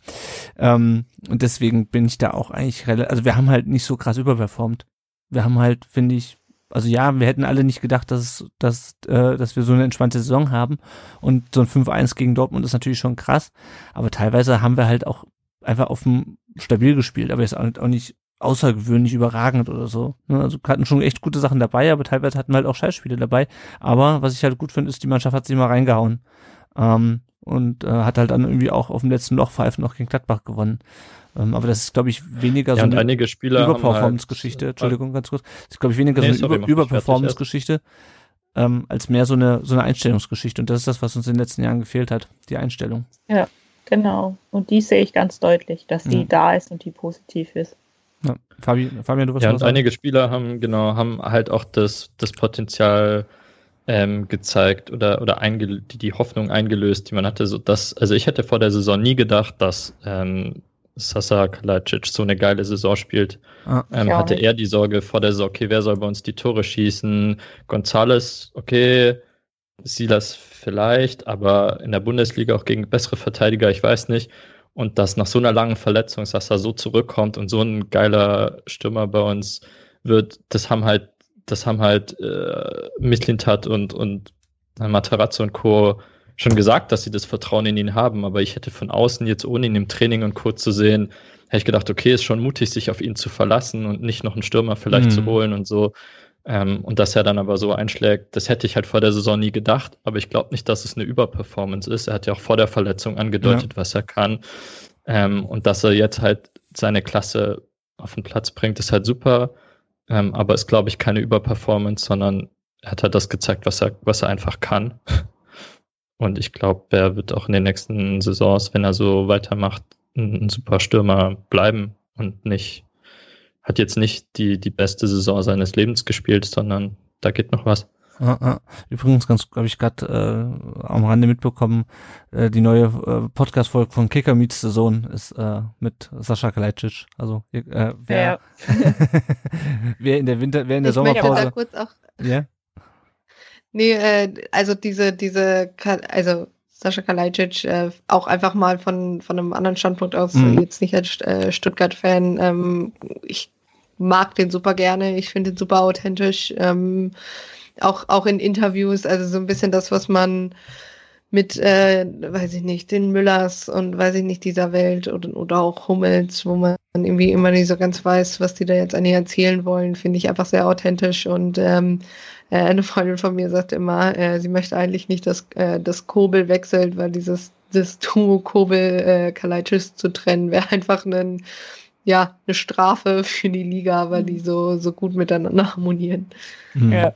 Ähm, und deswegen bin ich da auch eigentlich relativ, also wir haben halt nicht so krass überperformt. Wir haben halt, finde ich, also ja, wir hätten alle nicht gedacht, dass, dass, äh, dass wir so eine entspannte Saison haben. Und so ein 5-1 gegen Dortmund ist natürlich schon krass. Aber teilweise haben wir halt auch einfach auf dem stabil gespielt, aber jetzt auch nicht außergewöhnlich überragend oder so. Ne? Also hatten schon echt gute Sachen dabei, aber teilweise hatten wir halt auch Scheißspiele dabei. Aber was ich halt gut finde, ist, die Mannschaft hat sich mal reingehauen. Ähm, und äh, hat halt dann irgendwie auch auf dem letzten Loch pfeifen noch gegen Gladbach gewonnen. Ähm, aber das ist, glaube ich, weniger ja, so eine Überperformance-Geschichte. Halt, Entschuldigung, ganz kurz. Das ist, glaube ich, weniger nee, so eine Über Überperformance-Geschichte, ähm, als mehr so eine, so eine Einstellungsgeschichte. Und das ist das, was uns in den letzten Jahren gefehlt hat, die Einstellung. Ja, genau. Und die sehe ich ganz deutlich, dass die mhm. da ist und die positiv ist. Ja. Fabi, Fabian, du wirst Ja, und einige Spieler haben, genau, haben halt auch das, das Potenzial ähm, gezeigt oder, oder die, die Hoffnung eingelöst, die man hatte. So dass, also ich hätte vor der Saison nie gedacht, dass ähm, Sasa Kalacic so eine geile Saison spielt. Ah, ähm, hatte er die Sorge vor der Saison, okay, wer soll bei uns die Tore schießen? Gonzales, okay, Silas vielleicht, aber in der Bundesliga auch gegen bessere Verteidiger, ich weiß nicht. Und dass nach so einer langen Verletzung Sasa so zurückkommt und so ein geiler Stürmer bei uns wird, das haben halt, das haben halt äh, Mislintat und, und Materazzo und Co. schon gesagt, dass sie das Vertrauen in ihn haben. Aber ich hätte von außen jetzt ohne ihn im Training und Co. zu sehen, hätte ich gedacht, okay, ist schon mutig, sich auf ihn zu verlassen und nicht noch einen Stürmer vielleicht mhm. zu holen und so. Ähm, und dass er dann aber so einschlägt, das hätte ich halt vor der Saison nie gedacht. Aber ich glaube nicht, dass es eine Überperformance ist. Er hat ja auch vor der Verletzung angedeutet, ja. was er kann. Ähm, und dass er jetzt halt seine Klasse auf den Platz bringt, ist halt super. Ähm, aber ist, glaube ich, keine Überperformance, sondern er hat halt das gezeigt, was er, was er einfach kann. Und ich glaube, er wird auch in den nächsten Saisons, wenn er so weitermacht, ein, ein super Stürmer bleiben und nicht hat jetzt nicht die, die beste Saison seines Lebens gespielt, sondern da geht noch was. Übrigens, ganz, habe ich gerade äh, am Rande mitbekommen, äh, die neue äh, Podcast-Folge von Kicker Meets the Sohn ist äh, mit Sascha Kalajdzic. Also äh, wer, ja. wer in der Winter, wer in der ich Sommerpause. Da kurz auch, ja? Nee, äh, also diese, diese, also Sascha Kalajdzic äh, auch einfach mal von, von einem anderen Standpunkt aus, mhm. jetzt nicht als äh, Stuttgart-Fan. Ähm, ich mag den super gerne, ich finde den super authentisch. Ähm, auch, auch in Interviews, also so ein bisschen das, was man mit, äh, weiß ich nicht, den Müllers und weiß ich nicht, dieser Welt oder, oder auch Hummels, wo man irgendwie immer nicht so ganz weiß, was die da jetzt an ihr erzählen wollen, finde ich einfach sehr authentisch und ähm, äh, eine Freundin von mir sagt immer, äh, sie möchte eigentlich nicht, dass äh, das Kobel wechselt, weil dieses das Duo Kobel äh, zu trennen wäre einfach ein ja, eine Strafe für die Liga, weil die so, so gut miteinander harmonieren. Mhm. Ja.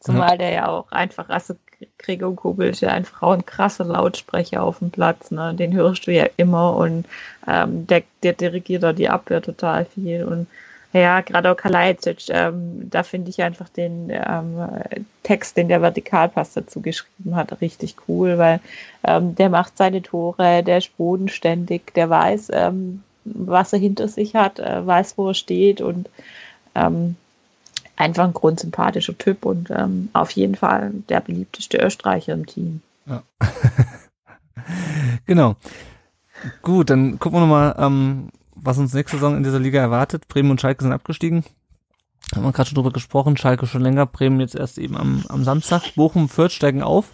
Zumal ja. der ja auch einfach, also Gregor Kobel ist ja einfach auch ein krasser Lautsprecher auf dem Platz, ne? Den hörst du ja immer und ähm, der, der dirigiert da die Abwehr total viel und ja, gerade auch Kalajdzic, ähm, da finde ich einfach den ähm, Text, den der Vertikalpass dazu geschrieben hat, richtig cool, weil ähm, der macht seine Tore, der ist bodenständig, der weiß, ähm, was er hinter sich hat, äh, weiß, wo er steht und ähm, einfach ein grundsympathischer Typ und ähm, auf jeden Fall der beliebteste Österreicher im Team. Ja. genau. Gut, dann gucken wir nochmal, ähm, was uns nächste Saison in dieser Liga erwartet. Bremen und Schalke sind abgestiegen. Haben wir gerade schon drüber gesprochen. Schalke schon länger, Bremen jetzt erst eben am, am Samstag. Bochum, Fürth steigen auf.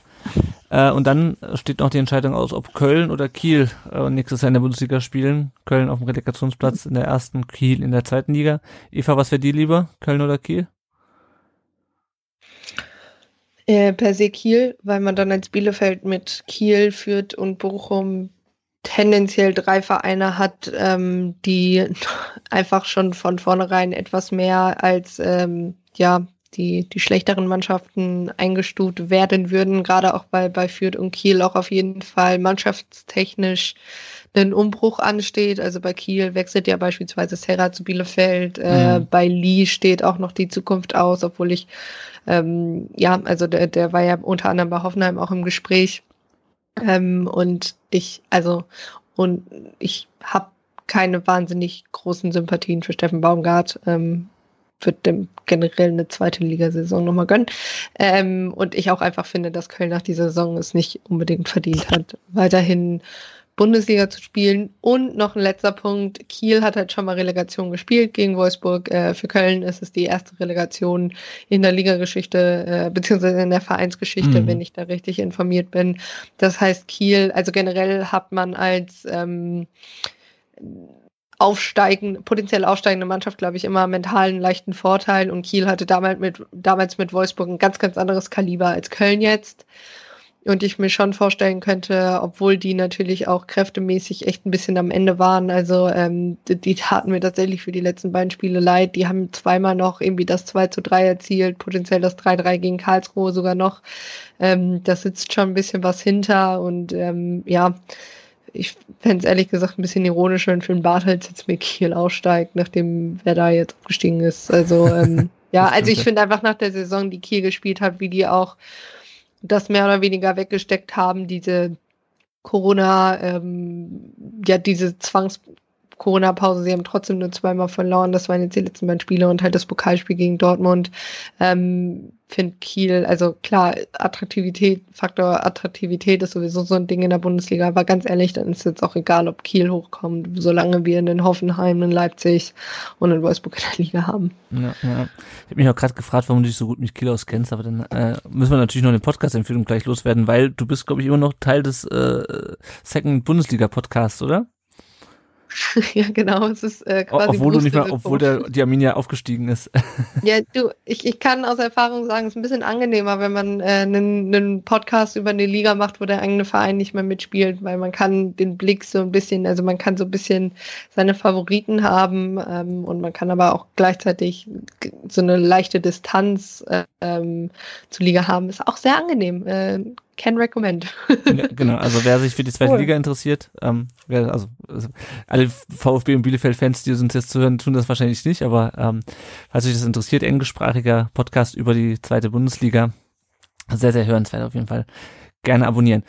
Äh, und dann steht noch die Entscheidung aus, ob Köln oder Kiel äh, nächstes Jahr in der Bundesliga spielen. Köln auf dem Relegationsplatz in der ersten, Kiel in der zweiten Liga. Eva, was wäre dir lieber? Köln oder Kiel? Äh, per se Kiel, weil man dann als Bielefeld mit Kiel, Fürth und Bochum tendenziell drei Vereine hat, ähm, die einfach schon von vornherein etwas mehr als ähm, ja die, die schlechteren Mannschaften eingestuft werden würden, gerade auch bei, bei Fürth und Kiel auch auf jeden Fall mannschaftstechnisch ein Umbruch ansteht. Also bei Kiel wechselt ja beispielsweise Serra zu Bielefeld, äh, mhm. bei Lee steht auch noch die Zukunft aus, obwohl ich, ähm, ja, also der, der war ja unter anderem bei Hoffenheim auch im Gespräch. Ähm, und ich, also, und ich habe keine wahnsinnig großen Sympathien für Steffen Baumgart. Ähm, würde dem generell eine zweite Ligasaison nochmal gönnen. Ähm, und ich auch einfach finde, dass Köln nach dieser Saison es nicht unbedingt verdient hat, weiterhin Bundesliga zu spielen. Und noch ein letzter Punkt, Kiel hat halt schon mal Relegation gespielt gegen Wolfsburg. Äh, für Köln ist es die erste Relegation in der Ligageschichte, äh, beziehungsweise in der Vereinsgeschichte, mhm. wenn ich da richtig informiert bin. Das heißt, Kiel, also generell hat man als ähm, aufsteigen, potenziell aufsteigende Mannschaft, glaube ich, immer mentalen leichten Vorteil. Und Kiel hatte damals mit, damals mit Wolfsburg ein ganz, ganz anderes Kaliber als Köln jetzt. Und ich mir schon vorstellen könnte, obwohl die natürlich auch kräftemäßig echt ein bisschen am Ende waren, also ähm, die, die taten mir tatsächlich für die letzten beiden Spiele leid. Die haben zweimal noch irgendwie das 2 zu 3 erzielt, potenziell das 3-3 gegen Karlsruhe sogar noch. Ähm, da sitzt schon ein bisschen was hinter und ähm, ja, ich fände es ehrlich gesagt ein bisschen ironisch, wenn für den Bartels jetzt mit Kiel aussteigt, nachdem wer da jetzt abgestiegen ist. Also ähm, ja, also ich finde einfach nach der Saison, die Kiel gespielt hat, wie die auch das mehr oder weniger weggesteckt haben, diese Corona, ähm, ja, diese Zwangs Corona-Pause. Sie haben trotzdem nur zweimal verloren. Das waren jetzt die letzten beiden Spiele und halt das Pokalspiel gegen Dortmund. Ähm, finde Kiel, also klar, Attraktivität, Faktor Attraktivität ist sowieso so ein Ding in der Bundesliga, aber ganz ehrlich, dann ist jetzt auch egal, ob Kiel hochkommt, solange wir in den Hoffenheim, in Leipzig und in Wolfsburg in der Liga haben. Ja, ja. Ich habe mich auch gerade gefragt, warum du dich so gut mit Kiel auskennst, aber dann äh, müssen wir natürlich noch eine Podcast-Empfehlung gleich loswerden, weil du bist, glaube ich, immer noch Teil des äh, Second Bundesliga-Podcasts, oder? ja, genau. Es ist äh, quasi. Obwohl du nicht mehr, obwohl der, die Arminia aufgestiegen ist. ja, du, ich, ich kann aus Erfahrung sagen, es ist ein bisschen angenehmer, wenn man äh, einen, einen Podcast über eine Liga macht, wo der eigene Verein nicht mehr mitspielt, weil man kann den Blick so ein bisschen, also man kann so ein bisschen seine Favoriten haben ähm, und man kann aber auch gleichzeitig so eine leichte Distanz äh, ähm, zur Liga haben. Ist auch sehr angenehm. Äh, can recommend. genau, also wer sich für die zweite cool. Liga interessiert, ähm, wer, also, also alle VfB und Bielefeld-Fans, die uns jetzt zuhören, tun das wahrscheinlich nicht, aber ähm, falls euch das interessiert, englischsprachiger Podcast über die zweite Bundesliga, sehr, sehr hörenswert auf jeden Fall. Gerne abonnieren.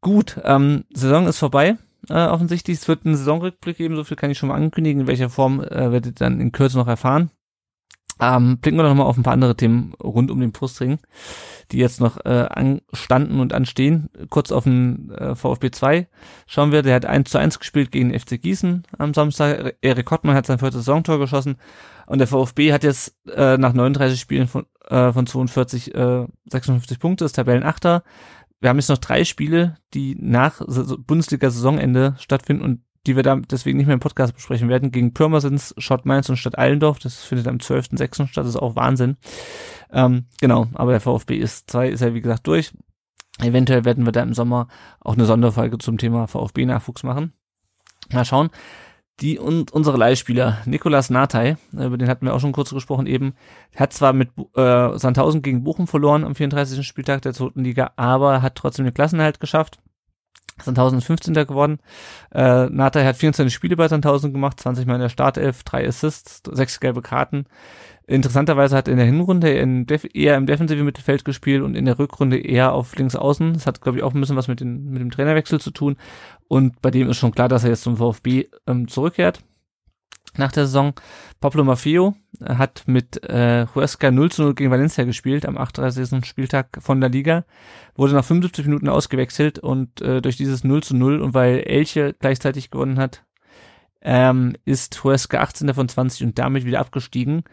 Gut, ähm, Saison ist vorbei. Äh, offensichtlich, es wird einen Saisonrückblick geben, so viel kann ich schon mal ankündigen, in welcher Form äh, werdet ihr dann in Kürze noch erfahren. Ähm, blicken wir noch mal auf ein paar andere Themen rund um den Brustring, die jetzt noch äh, anstanden und anstehen. Kurz auf den äh, VfB 2 schauen wir, der hat 1 zu 1 gespielt gegen FC Gießen am Samstag. Erik Hottmann hat sein viertes Saisontor geschossen und der VfB hat jetzt äh, nach 39 Spielen von, äh, von 42 äh, 56 Punkte, ist Tabellenachter. Wir haben jetzt noch drei Spiele, die nach Bundesliga-Saisonende stattfinden und die wir da deswegen nicht mehr im Podcast besprechen werden. Gegen Pirmasens, Schott Mainz und Stadt Allendorf. Das findet am 12.06. statt. Das ist auch Wahnsinn. Ähm, genau, aber der VfB ist zwei, ist ja wie gesagt durch. Eventuell werden wir da im Sommer auch eine Sonderfolge zum Thema VfB-Nachwuchs machen. Mal schauen. Die und unsere Leihspieler, Nikolas Natai, über den hatten wir auch schon kurz gesprochen eben, hat zwar mit äh, Sandhausen gegen Bochum verloren am 34. Spieltag der zweiten Liga, aber hat trotzdem den Klassenerhalt geschafft sind 1015. geworden. Äh, Nata hat 24 Spiele bei Sandhausen gemacht, 20 Mal in der Startelf, drei Assists, sechs gelbe Karten. Interessanterweise hat er in der Hinrunde in eher im defensiven Mittelfeld gespielt und in der Rückrunde eher auf links außen. Das hat, glaube ich, auch ein bisschen was mit, den, mit dem Trainerwechsel zu tun. Und bei dem ist schon klar, dass er jetzt zum VfB ähm, zurückkehrt nach der Saison. Pablo Maffeo hat mit äh, Huesca 0 zu 0 gegen Valencia gespielt am 38. Spieltag von der Liga, wurde nach 75 Minuten ausgewechselt und äh, durch dieses 0 zu 0 und weil Elche gleichzeitig gewonnen hat, ähm, ist Huesca 18. von 20 und damit wieder abgestiegen.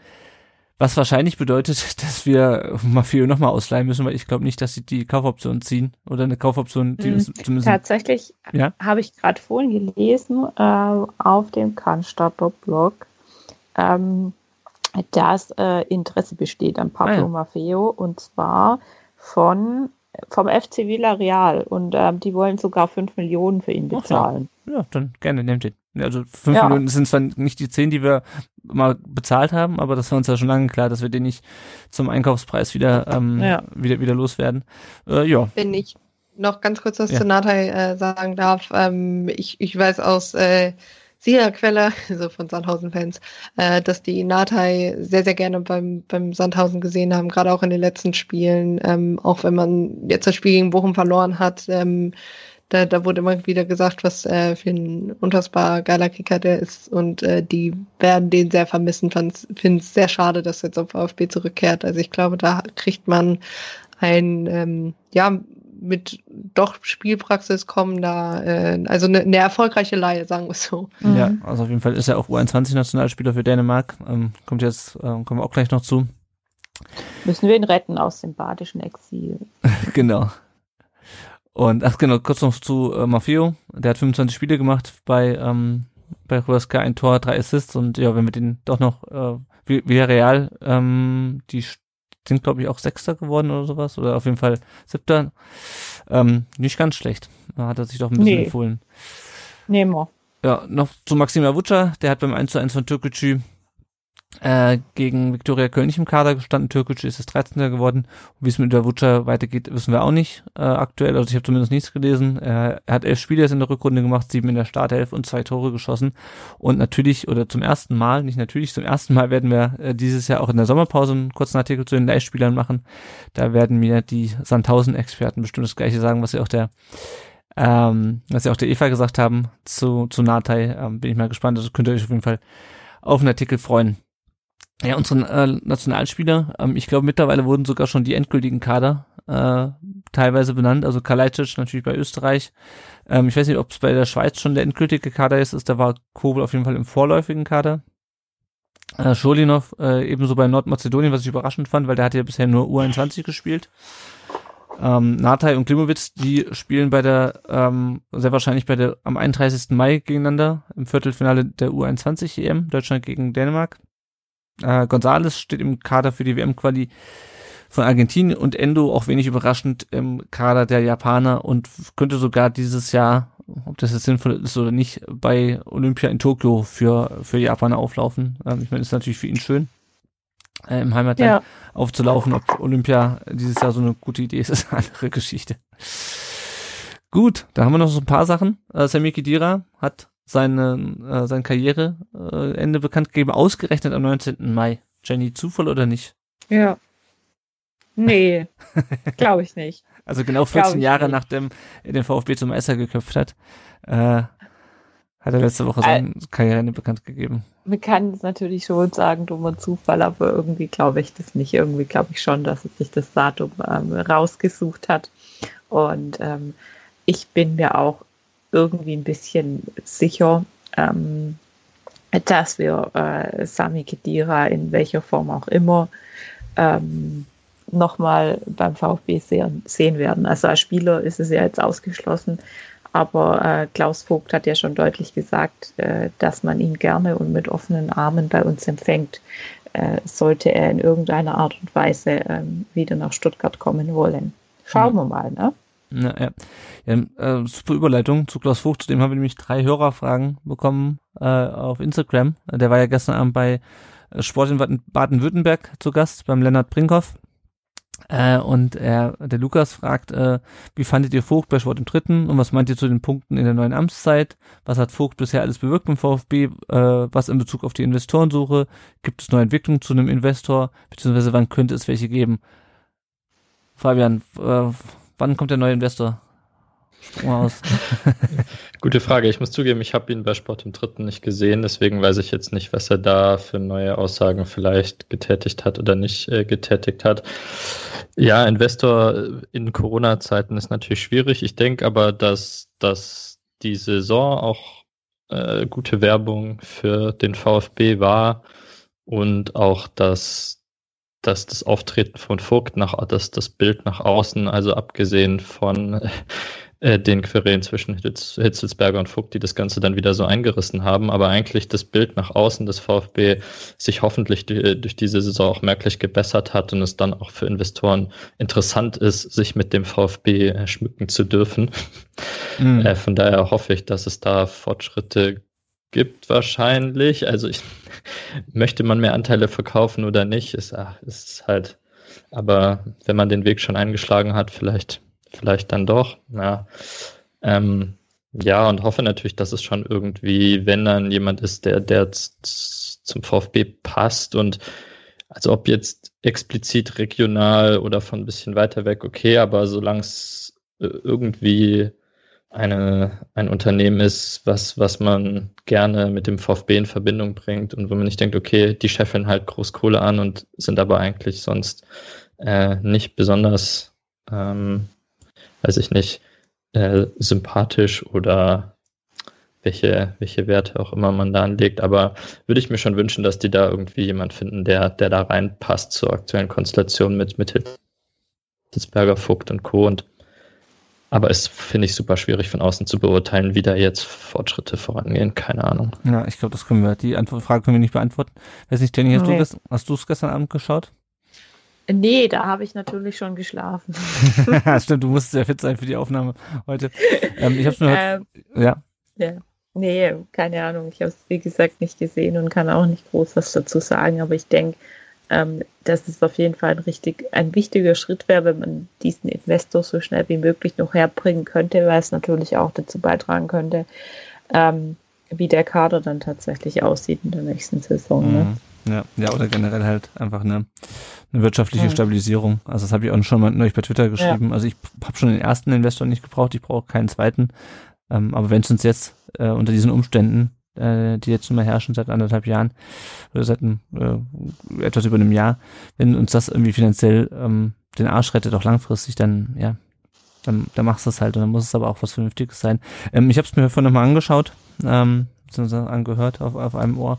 Was wahrscheinlich bedeutet, dass wir Mafio nochmal ausleihen müssen, weil ich glaube nicht, dass sie die Kaufoption ziehen oder eine Kaufoption, die uns zumindest. Tatsächlich ja? habe ich gerade vorhin gelesen äh, auf dem Cannstatter Blog, ähm, dass äh, Interesse besteht an Pablo ah, ja. Maffeo und zwar von vom FC Villarreal und ähm, die wollen sogar 5 Millionen für ihn bezahlen. Ja. ja, dann gerne, nehmt ihn. Also 5 ja. Millionen sind zwar nicht die 10, die wir mal bezahlt haben, aber das war uns ja schon lange klar, dass wir den nicht zum Einkaufspreis wieder, ähm, ja. wieder, wieder loswerden. Äh, ja. Wenn ich noch ganz kurz was ja. zu Natai äh, sagen darf, ähm, ich, ich weiß aus äh, sicherer Quelle, also von Sandhausen-Fans, äh, dass die Natai sehr, sehr gerne beim, beim Sandhausen gesehen haben, gerade auch in den letzten Spielen, ähm, auch wenn man jetzt das Spiel gegen Bochum verloren hat, ähm, da, da wurde immer wieder gesagt, was äh, für ein unfassbar geiler Kicker der ist und äh, die werden den sehr vermissen. Finde es sehr schade, dass er jetzt auf VfB zurückkehrt. Also ich glaube, da kriegt man ein, ähm, ja, mit doch Spielpraxis kommen, da, äh, also eine, eine erfolgreiche Laie, sagen wir es so. Mhm. Ja, also auf jeden Fall ist er auch U21-Nationalspieler für Dänemark. Ähm, kommt jetzt, ähm, kommen wir auch gleich noch zu. Müssen wir ihn retten aus dem badischen Exil. genau. Und ach genau, kurz noch zu äh, Maffeo. Der hat 25 Spiele gemacht bei, ähm, bei Huasca, ein Tor, drei Assists und ja, wenn wir den doch noch äh, Villarreal, ähm, die sind, glaube ich, auch Sechster geworden oder sowas. Oder auf jeden Fall Siebter. Ähm, nicht ganz schlecht. Da hat er sich doch ein bisschen nee. empfohlen. Nehmen wir. Ja, noch zu Maxim Avuca, der hat beim 1 zu 1 von Türkgücü äh, gegen Viktoria nicht im Kader gestanden. Türkisch ist es 13. geworden. Wie es mit der Wutscher weitergeht, wissen wir auch nicht äh, aktuell. Also ich habe zumindest nichts gelesen. Er, er hat elf Spiele jetzt in der Rückrunde gemacht, sieben in der Startelf und zwei Tore geschossen. Und natürlich, oder zum ersten Mal, nicht natürlich, zum ersten Mal werden wir äh, dieses Jahr auch in der Sommerpause einen kurzen Artikel zu den Leihspielern machen. Da werden mir die Sandhausen-Experten bestimmt das gleiche sagen, was ja auch der ähm, was ja auch der Eva gesagt haben zu, zu Natai. Ähm, bin ich mal gespannt. Also könnt ihr euch auf jeden Fall auf einen Artikel freuen. Ja, unsere äh, Nationalspieler, ähm, ich glaube mittlerweile wurden sogar schon die endgültigen Kader äh, teilweise benannt. Also Kalajdzic natürlich bei Österreich. Ähm, ich weiß nicht, ob es bei der Schweiz schon der endgültige Kader ist. ist da war Kobel auf jeden Fall im vorläufigen Kader. Äh, Scholinov äh, ebenso bei Nordmazedonien, was ich überraschend fand, weil der hatte ja bisher nur U21 gespielt. Ähm, Natai und Klimowitz, die spielen bei der, ähm, sehr wahrscheinlich bei der, am 31. Mai gegeneinander im Viertelfinale der U21 EM, Deutschland gegen Dänemark. Äh, Gonzales steht im Kader für die WM-Quali von Argentinien und Endo auch wenig überraschend im Kader der Japaner und könnte sogar dieses Jahr, ob das jetzt sinnvoll ist oder nicht, bei Olympia in Tokio für, für Japaner auflaufen. Ähm, ich meine, ist natürlich für ihn schön, äh, im Heimatland ja. aufzulaufen. Ob Olympia dieses Jahr so eine gute Idee ist, ist eine andere Geschichte. Gut, da haben wir noch so ein paar Sachen. Äh, Sami Kidira hat seine, äh, sein Karriereende bekannt gegeben, ausgerechnet am 19. Mai. Jenny, Zufall oder nicht? Ja. Nee, glaube ich nicht. Also genau 14 Jahre nicht. nachdem er den VfB zum Meister geköpft hat, äh, hat er letzte Woche sein äh, Karriereende bekannt gegeben. Man kann es natürlich schon sagen, dummer Zufall, aber irgendwie glaube ich das nicht. Irgendwie glaube ich schon, dass er sich das Datum ähm, rausgesucht hat. Und ähm, ich bin mir auch irgendwie ein bisschen sicher, ähm, dass wir äh, Sami Kedira in welcher Form auch immer ähm, nochmal beim VfB sehen, sehen werden. Also als Spieler ist es ja jetzt ausgeschlossen, aber äh, Klaus Vogt hat ja schon deutlich gesagt, äh, dass man ihn gerne und mit offenen Armen bei uns empfängt, äh, sollte er in irgendeiner Art und Weise ähm, wieder nach Stuttgart kommen wollen. Schauen wir mal, ne? Ja, ja. ja äh, super Überleitung zu Klaus Vogt. Zudem haben wir nämlich drei Hörerfragen bekommen äh, auf Instagram. Der war ja gestern Abend bei äh, Sport in Baden-Württemberg zu Gast beim Lennart Brinkhoff. Äh, und er, der Lukas fragt, äh, wie fandet ihr Vogt bei Sport im Dritten und was meint ihr zu den Punkten in der neuen Amtszeit? Was hat Vogt bisher alles bewirkt beim VfB? Äh, was in Bezug auf die Investorensuche? Gibt es neue Entwicklungen zu einem Investor? Beziehungsweise wann könnte es welche geben? Fabian, äh, Wann kommt der neue Investor? Sprung aus. Gute Frage. Ich muss zugeben, ich habe ihn bei Sport im Dritten nicht gesehen, deswegen weiß ich jetzt nicht, was er da für neue Aussagen vielleicht getätigt hat oder nicht äh, getätigt hat. Ja, Investor in Corona-Zeiten ist natürlich schwierig. Ich denke aber, dass, dass die Saison auch äh, gute Werbung für den VfB war und auch, dass dass das Auftreten von Vogt nach, dass das Bild nach außen, also abgesehen von äh, den Querelen zwischen Hitzelsberger und Vogt, die das Ganze dann wieder so eingerissen haben, aber eigentlich das Bild nach außen des VfB sich hoffentlich durch diese Saison auch merklich gebessert hat und es dann auch für Investoren interessant ist, sich mit dem VfB äh, schmücken zu dürfen. Mhm. Äh, von daher hoffe ich, dass es da Fortschritte gibt wahrscheinlich. Also ich möchte man mehr Anteile verkaufen oder nicht, ist, ach, ist halt, aber wenn man den Weg schon eingeschlagen hat, vielleicht, vielleicht dann doch. Ja. Ähm, ja, und hoffe natürlich, dass es schon irgendwie, wenn dann jemand ist, der, der zum VfB passt und also ob jetzt explizit regional oder von ein bisschen weiter weg, okay, aber solange es äh, irgendwie eine, ein Unternehmen ist, was, was man gerne mit dem VfB in Verbindung bringt und wo man nicht denkt, okay, die Chefin halt groß Kohle an und sind aber eigentlich sonst äh, nicht besonders, ähm, weiß ich nicht, äh, sympathisch oder welche, welche Werte auch immer man da anlegt. Aber würde ich mir schon wünschen, dass die da irgendwie jemand finden, der, der da reinpasst zur aktuellen Konstellation mit, mit Hitzelsberger, Vogt und Co. Und aber es finde ich super schwierig von außen zu beurteilen, wie da jetzt Fortschritte vorangehen. Keine Ahnung. Ja, ich glaube, das können wir, die Antwort, Frage können wir nicht beantworten. Weiß nicht, Jenny, hast Nee. du es gestern Abend geschaut? Nee, da habe ich natürlich schon geschlafen. Stimmt, du musst sehr fit sein für die Aufnahme heute. Ähm, ich habe es nur heute, Ähm, ja. ja. Nee, keine Ahnung. Ich habe es, wie gesagt, nicht gesehen und kann auch nicht groß was dazu sagen. Aber ich denke, ähm, dass es auf jeden Fall ein, richtig, ein wichtiger Schritt wäre, wenn man diesen Investor so schnell wie möglich noch herbringen könnte, weil es natürlich auch dazu beitragen könnte, ähm, wie der Kader dann tatsächlich aussieht in der nächsten Saison. Ne? Mhm. Ja, ja, oder generell halt einfach eine, eine wirtschaftliche Mhm. Stabilisierung. Also das habe ich auch schon mal neulich bei Twitter geschrieben. Also ich habe schon den ersten Investor nicht gebraucht, ich brauche keinen zweiten. Ähm, aber wenn es uns jetzt äh, unter diesen Umständen, äh, die jetzt nun mal herrschen seit anderthalb Jahren oder seit einem, äh, etwas über einem Jahr, wenn uns das irgendwie finanziell ähm, den Arsch rettet, auch langfristig, dann ja, dann, dann machst du es halt und dann muss es aber auch was Vernünftiges sein. Ähm, ich habe es mir vorhin nochmal angeschaut, ähm, beziehungsweise angehört auf, auf einem Ohr,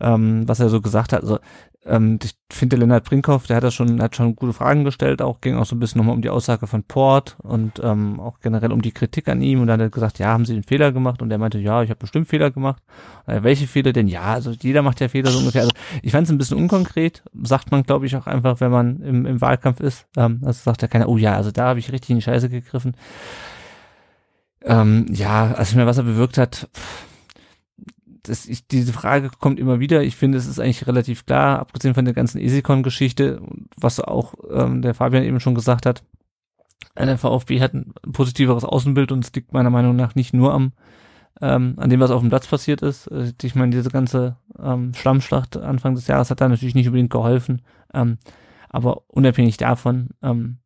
ähm, was er so gesagt hat. Also ähm, ich finde, Lennart Brinkhoff, der hat da schon, hat schon gute Fragen gestellt, auch ging auch so ein bisschen nochmal um die Aussage von Port und ähm, auch generell um die Kritik an ihm und dann hat er gesagt, ja, haben Sie einen Fehler gemacht? Und er meinte, ja, ich habe bestimmt Fehler gemacht. Er, welche Fehler denn? Ja, also jeder macht ja Fehler so ungefähr. Also ich fand es ein bisschen unkonkret, sagt man, glaube ich, auch einfach, wenn man im, im Wahlkampf ist. Ähm, also sagt ja keiner, oh ja, also da habe ich richtig in die Scheiße gegriffen. Ähm, ja, also meine, was er bewirkt hat, pff, das, ich, diese Frage kommt immer wieder. Ich finde, es ist eigentlich relativ klar, abgesehen von der ganzen Esikon-Geschichte, was auch ähm, der Fabian eben schon gesagt hat. äh, Der VfB hat ein positiveres Außenbild und es liegt meiner Meinung nach nicht nur am ähm, an dem, was auf dem Platz passiert ist. Äh, Ich meine, diese ganze ähm, Schlammschlacht Anfang des Jahres hat da natürlich nicht unbedingt geholfen. Ähm, aber unabhängig davon, ähm,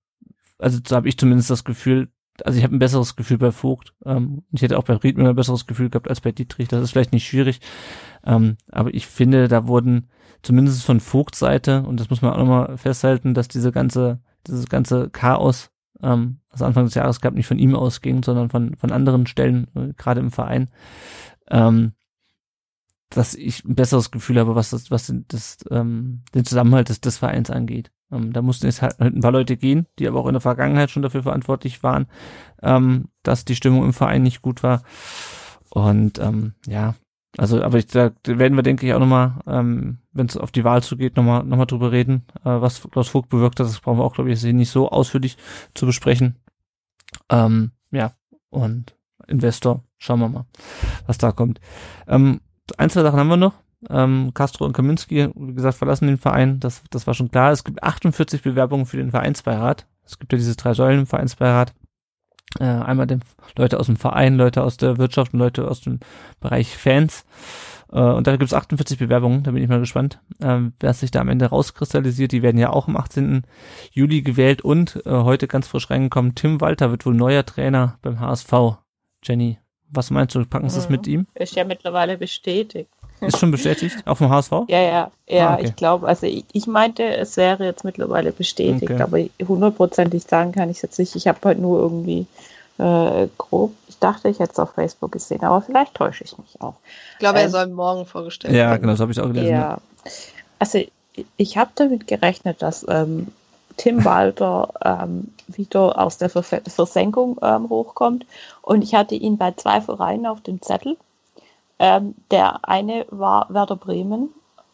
also so habe ich zumindest das Gefühl, also ich habe ein besseres Gefühl bei Vogt. Ähm, ich hätte auch bei Riedmüller ein besseres Gefühl gehabt als bei Dietrich. Das ist vielleicht nicht schwierig. Ähm, aber ich finde, da wurden zumindest von Vogts Seite, und das muss man auch nochmal festhalten, dass diese ganze, dieses ganze Chaos, ähm, das Anfang des Jahres gab, nicht von ihm ausging, sondern von, von anderen Stellen, äh, gerade im Verein, ähm, dass ich ein besseres Gefühl habe, was das, was das, ähm, den Zusammenhalt des, des Vereins angeht. Ähm, da mussten jetzt halt ein paar Leute gehen, die aber auch in der Vergangenheit schon dafür verantwortlich waren, ähm, dass die Stimmung im Verein nicht gut war. Und ähm, ja, also, aber ich, da werden wir, denke ich, auch nochmal, ähm, wenn es auf die Wahl zugeht, nochmal noch mal drüber reden, äh, was Klaus Vogt bewirkt hat. Das brauchen wir auch, glaube ich, jetzt nicht so ausführlich zu besprechen. Ähm, ja, und Investor, schauen wir mal, was da kommt. Ähm, ein, zwei Sachen haben wir noch. Ähm, Castro und Kaminski, wie gesagt, verlassen den Verein. Das, das war schon klar. Es gibt 48 Bewerbungen für den Vereinsbeirat. Es gibt ja diese drei Säulen im Vereinsbeirat. Äh, einmal den Leute aus dem Verein, Leute aus der Wirtschaft und Leute aus dem Bereich Fans. Äh, und da gibt es 48 Bewerbungen. Da bin ich mal gespannt, ähm, wer sich da am Ende rauskristallisiert. Die werden ja auch am 18. Juli gewählt und äh, heute ganz frisch reingekommen. Tim Walter wird wohl neuer Trainer beim HSV. Jenny, was meinst du? Packen sie es Mhm. mit ihm? Ist ja mittlerweile bestätigt. Ist schon bestätigt? Auf dem HSV? Ja, ja, ja, Ah, okay. ich glaube, also ich, ich meinte, es wäre jetzt mittlerweile bestätigt, Okay. aber hundertprozentig sagen kann ich es jetzt nicht. Ich habe heute nur irgendwie äh, grob, ich dachte, ich hätte es auf Facebook gesehen, aber vielleicht täusche ich mich auch. Ich glaube, er Ähm, soll morgen vorgestellt Ja, werden. genau, so habe ich auch gelesen. Ja, also ich, ich habe damit gerechnet, dass ähm, Tim Walter ähm, wieder aus der Ver Versenkung ähm, hochkommt und ich hatte ihn bei zwei Vereinen auf dem Zettel. Ähm, der eine war Werder Bremen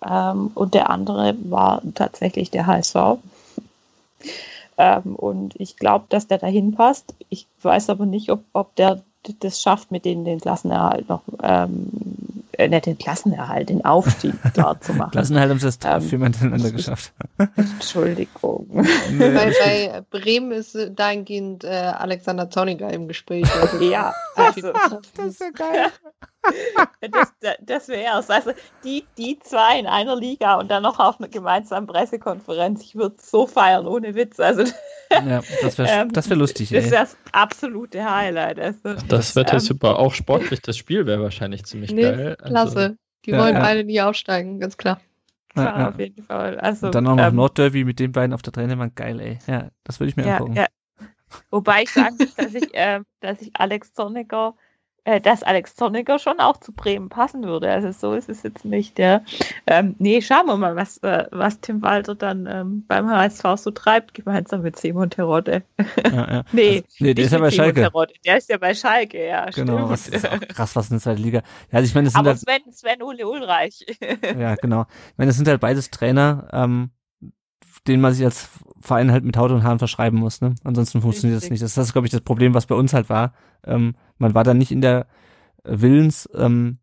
ähm, und der andere war tatsächlich der HSV. Ähm, und ich glaube, dass der dahin passt. Ich weiß aber nicht, ob, ob der das schafft, mit denen den Klassenerhalt noch, ähm, äh, nicht den Klassenerhalt, den Aufstieg klar zu machen. Klassenhalt haben sie das Ähm, viermal hintereinander geschafft. Entschuldigung. Bei, bei Bremen ist dahingehend äh, Alexander Zorniger im Gespräch. Also, Ja, also das ist ja geil. das, das wäre es. Also die, die zwei in einer Liga und dann noch auf einer gemeinsamen Pressekonferenz. Ich würde so feiern, ohne Witz. Also Ja, das wäre ähm, wär lustig, Das wäre das absolute Highlight. Also, Das wird ja ähm, super. Auch sportlich, das Spiel wäre wahrscheinlich ziemlich nee, geil. Also, klasse. Die Ja, wollen ja. beide nie aufsteigen, ganz klar. Ja, ja, auf jeden Fall. Also, Und dann auch noch ähm, Nordderby mit den beiden auf der Trainerbank. Geil, ey. Ja, das würde ich mir ja, angucken. ja. Wobei ich sagen muss, dass ich, äh, dass ich Alex Zorniger äh, dass Alex Zorniger schon auch zu Bremen passen würde. Also so ist es jetzt nicht, ja. Ähm, nee, schauen wir mal, was, äh, was Tim Walter dann ähm, beim HSV so treibt, gemeinsam mit Simon Terodde. Ja, ja. nee, also, nee, der ist ja bei Schalke. Terodde, der ist ja bei Schalke, ja. Genau, was ist auch krass, was in der zweiten Liga. Ja, also ich meine, das sind Aber halt, Sven, Sven Ule Ulreich. ja, genau. Ich meine, das sind halt beides Trainer, ähm, denen man sich als Verein halt mit Haut und Haaren verschreiben muss, ne? Ansonsten funktioniert das Richtig. nicht. Das ist, glaube ich, das Problem, was bei uns halt war. Ähm, man war dann nicht in der Willens, ähm,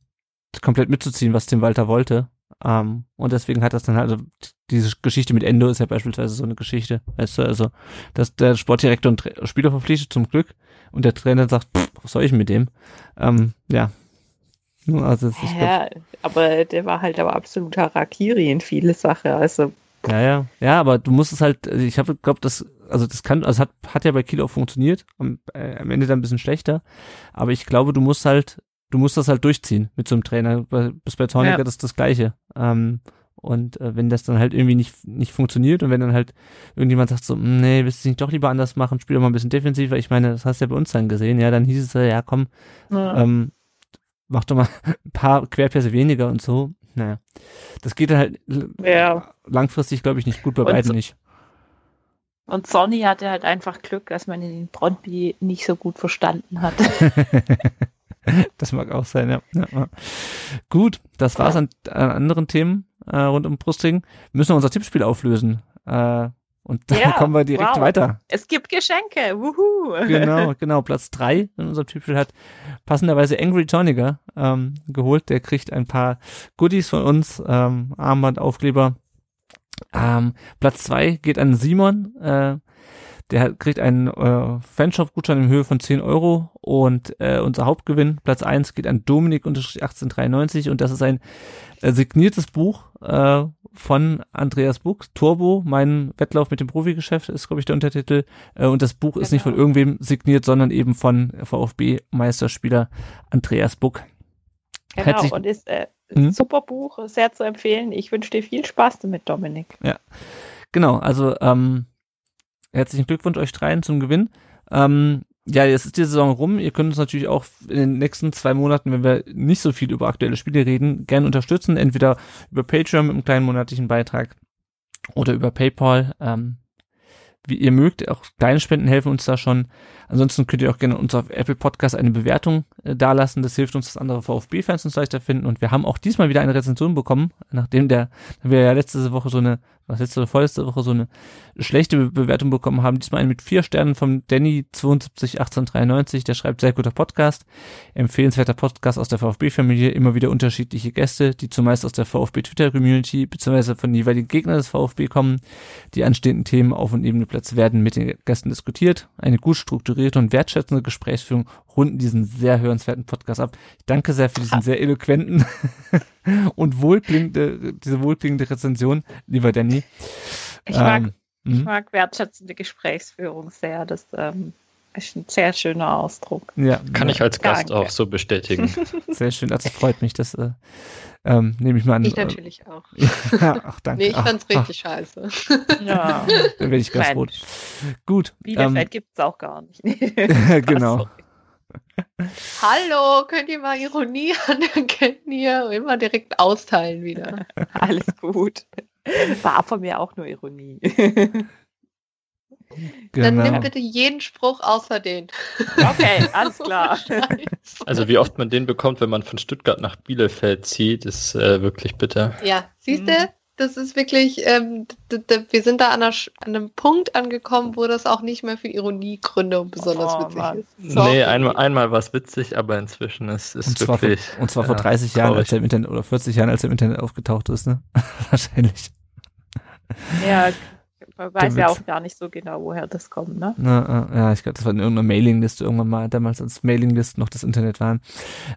komplett mitzuziehen, was Tim Walter wollte. Ähm, und deswegen hat das dann halt, also diese Geschichte mit Endo ist ja beispielsweise so eine Geschichte, weißt du, also, dass der Sportdirektor Tra Spieler verpflichtet, zum Glück, und der Trainer sagt, pff, was soll ich mit dem? Ähm, ja. Also, glaub, ja, aber der war halt aber absolut Harakiri in viele Sachen. Also Ja, ja, ja, aber du musst es halt, also ich habe glaube, das, also das kann, also hat, hat ja bei Kiel auch funktioniert, am, äh, am Ende dann ein bisschen schlechter, aber ich glaube, du musst halt, du musst das halt durchziehen mit so einem Trainer. Bei, bis bei Zorniger Ja. das ist das Gleiche. Ähm, und äh, wenn das dann halt irgendwie nicht, nicht funktioniert und wenn dann halt irgendjemand sagt so, "Mm, nee, willst du es nicht doch lieber anders machen, spiel doch mal ein bisschen defensiver, ich meine, das hast du ja bei uns dann gesehen, ja, dann hieß es, äh, ja komm, ähm, mach doch mal ein paar Querpässe weniger und so. Naja, das geht halt Ja. langfristig, glaube ich, nicht gut bei Und beiden so- nicht. Und Sonny hatte halt einfach Glück, dass man ihn in Brondby nicht so gut verstanden hat. das mag auch sein, ja. ja. Gut, das war's an, an anderen Themen äh, rund um Brustring. Wir müssen unser Tippspiel auflösen. Äh, und dann Ja, kommen wir direkt wow. weiter. Es gibt Geschenke, wuhu! Genau, genau. Platz drei in unserem Tippspiel hat passenderweise Angry Toniger ähm, geholt. Der kriegt ein paar Goodies von uns, ähm, Armband, Aufkleber. Ähm, Platz zwei geht an Simon. Äh, der kriegt einen äh, Fanshop-Gutschein in Höhe von 10 Euro und äh, unser Hauptgewinn, Platz eins geht an Dominik 1893 und das ist ein äh, signiertes Buch äh, von Andreas Buck, Turbo, mein Wettlauf mit dem Profigeschäft ist, glaube ich, der Untertitel. Äh, und das Buch ist nicht von Genau. irgendwem signiert, sondern eben von VfB-Meisterspieler Andreas Buck. Genau, Herzlich- und ist äh, Hm? super Buch, sehr zu empfehlen. Ich wünsche dir viel Spaß damit, Dominik. Genau, also ähm, herzlichen Glückwunsch euch dreien zum Gewinn. Ähm, ja, jetzt ist die Saison rum. Ihr könnt uns natürlich auch in den nächsten zwei Monaten, wenn wir nicht so viel über aktuelle Spiele reden, gerne unterstützen. Entweder über Patreon mit einem kleinen monatlichen Beitrag oder über PayPal. Ähm, wie ihr mögt, auch kleine Spenden helfen uns da schon. Ansonsten könnt ihr auch gerne uns auf Apple Podcast eine Bewertung äh, dalassen. Das hilft uns, dass andere VfB-Fans uns leichter finden. Und wir haben auch diesmal wieder eine Rezension bekommen, nachdem der, wir ja letzte Woche so eine, was letzte oder vorletzte Woche so eine schlechte Be Bewertung bekommen haben. Diesmal eine mit vier Sternen vom Danny 721893. Der schreibt sehr guter Podcast. Empfehlenswerter Podcast aus der VfB-Familie. Immer wieder unterschiedliche Gäste, die zumeist aus der VfB-Twitter-Community beziehungsweise von den jeweiligen Gegnern des VfB kommen. Die anstehenden Themen auf und neben dem Platz werden mit den Gästen diskutiert. Eine gut strukturierte und wertschätzende Gesprächsführung runden diesen sehr hörenswerten Podcast ab. Ich danke sehr für diesen sehr eloquenten und wohlklingende, diese wohlklingende Rezension, lieber Danny. Ich mag, Ähm, ich mhm. mag wertschätzende Gesprächsführung sehr. Das ähm, ist ein sehr schöner Ausdruck. Ja, Kann ja, ich als Gast Danke. auch so bestätigen. sehr schön. Also freut mich, das äh, ähm, nehme ich mal an. Ich natürlich auch. Ja, ach, danke. Nee, ich ach, fand's richtig scheiße. Ja, Ach, da werde ich ganz Mensch. rot. Gut. Bielefeld gibt es auch gar nicht. Ähm, genau. Hallo, könnt ihr mal Ironie anerkennen hier? Immer direkt austeilen wieder. Alles gut. War von mir auch nur Ironie. Dann genau. nimm bitte jeden Spruch außer den. Okay, alles klar. Also wie oft man den bekommt, wenn man von Stuttgart nach Bielefeld zieht, ist äh, wirklich bitter. Ja, siehst du, Mhm. Das ist wirklich, ähm, d- d- wir sind da an, einer, Sch- an einem Punkt angekommen, wo das auch nicht mehr für Ironiegründe und besonders Oh, witzig Mann. ist. Sorry. Nee, einmal, einmal war es witzig, aber inzwischen ist es zwar, vor, wirklich. und zwar vor ja, 30 Jahren, traurig. als er im Internet, oder 40 Jahren, als er im Internet aufgetaucht ist, ne? Wahrscheinlich. Ja, man weiß ja auch gar nicht so genau, woher das kommt, ne? Na, äh, ja, ich glaube, das war in irgendeiner Mailingliste irgendwann mal, damals als Mailinglisten noch das Internet waren.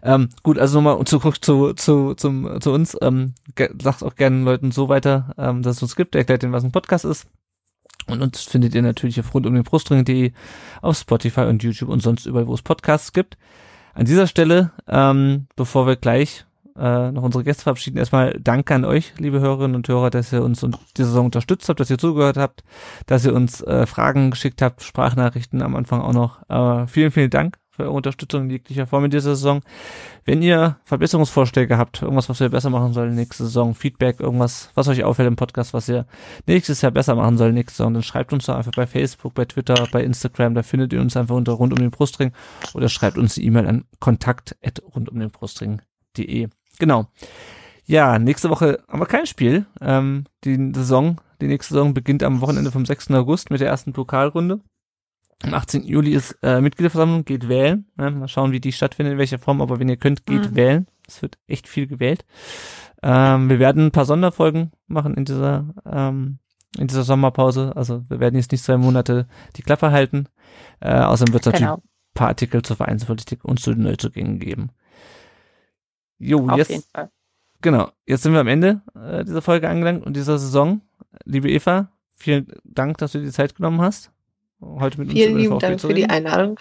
Ähm, gut, also nochmal zurück zu, zu, zum, zu uns. Ähm, sagt auch gerne Leuten so weiter, ähm, dass es uns gibt, erklärt denen, was ein Podcast ist. Und uns findet ihr natürlich auf rund um den Brustring.de, auf Spotify und YouTube und sonst überall, wo es Podcasts gibt. An dieser Stelle, ähm, bevor wir gleich äh, noch unsere Gäste verabschieden, erstmal danke an euch, liebe Hörerinnen und Hörer, dass ihr uns diese Saison unterstützt habt, dass ihr zugehört habt, dass ihr uns äh, Fragen geschickt habt, Sprachnachrichten am Anfang auch noch. Äh, vielen, vielen Dank für eure Unterstützung in jeglicher Form in dieser Saison. Wenn ihr Verbesserungsvorschläge habt, irgendwas, was wir besser machen sollen nächste Saison, Feedback, irgendwas, was euch auffällt im Podcast, was ihr nächstes Jahr besser machen sollen nächste Saison, dann schreibt uns doch einfach bei Facebook, bei Twitter, bei Instagram, da findet ihr uns einfach unter rund um den Brustring oder schreibt uns eine E-Mail an kontakt Genau. Ja, nächste Woche haben wir kein Spiel. Ähm, die Saison, die nächste Saison beginnt am Wochenende vom 6. August mit der ersten Pokalrunde. Am 18. Juli ist äh, Mitgliederversammlung, geht wählen. Ne? Mal schauen, wie die stattfindet, in welcher Form, aber wenn ihr könnt, geht mhm. wählen. Es wird echt viel gewählt. Ähm, wir werden ein paar Sonderfolgen machen in dieser, ähm, in dieser Sommerpause. Also wir werden jetzt nicht zwei Monate die Klappe halten. Äh, außerdem wird es genau. natürlich ein paar Artikel zur Vereinspolitik und zu den Neuzugängen geben. Jo, Auf jetzt, jeden Fall. Genau, jetzt sind wir am Ende äh, dieser Folge angelangt und dieser Saison. Liebe Eva, vielen Dank, dass du dir die Zeit genommen hast heute mit Vielen uns lieben Dank für die Einladung.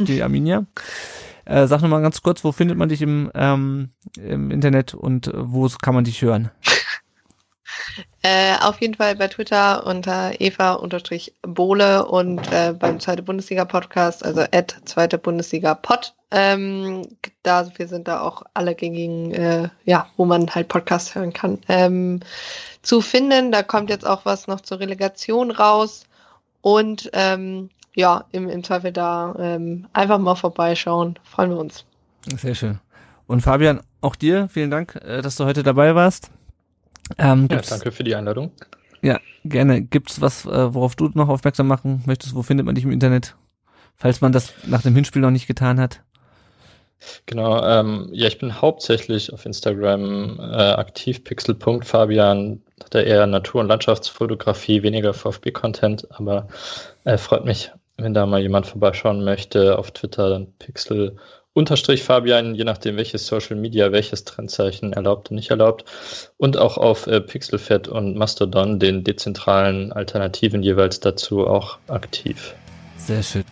Die Arminia. Äh, sag nochmal ganz kurz, wo findet man dich im, ähm, im Internet und wo kann man dich hören? Äh, auf jeden Fall bei Twitter unter Eva-Bohle und äh, beim Zweite Bundesliga Podcast, also at Zweite Bundesliga Pod. Ähm, da wir sind da auch alle gängigen, äh, ja, wo man halt Podcasts hören kann, ähm, zu finden. Da kommt jetzt auch was noch zur Relegation raus. Und ähm, ja, im, im Zweifel da ähm, einfach mal vorbeischauen. Freuen wir uns. Sehr schön. Und Fabian, auch dir vielen Dank, äh, dass du heute dabei warst. Ähm, ja, danke für die Einladung. Ja, gerne. Gibt's was, äh, worauf du noch aufmerksam machen möchtest? Wo findet man dich im Internet? Falls man das nach dem Hinspiel noch nicht getan hat. Genau, ähm, ja, ich bin hauptsächlich auf Instagram äh, aktiv, pixel.fabian hat er eher Natur- und Landschaftsfotografie, weniger VfB-Content, aber äh, freut mich, wenn da mal jemand vorbeischauen möchte. Auf Twitter dann Pixel unterstrich Fabian, je nachdem welches Social Media, welches Trendzeichen erlaubt und nicht erlaubt. Und auch auf äh, Pixelfed und Mastodon, den dezentralen Alternativen jeweils dazu auch aktiv. Sehr schön.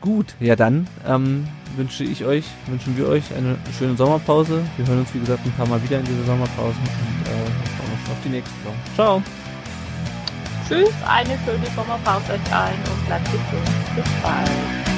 Gut, ja dann ähm, wünsche ich euch, wünschen wir euch eine schöne Sommerpause. Wir hören uns wie gesagt ein paar Mal wieder in dieser Sommerpause und äh, auf die nächste Saison. Ciao. Tschüss, eine schöne Sommerpause euch allen und bleibt gesund. Bis bald.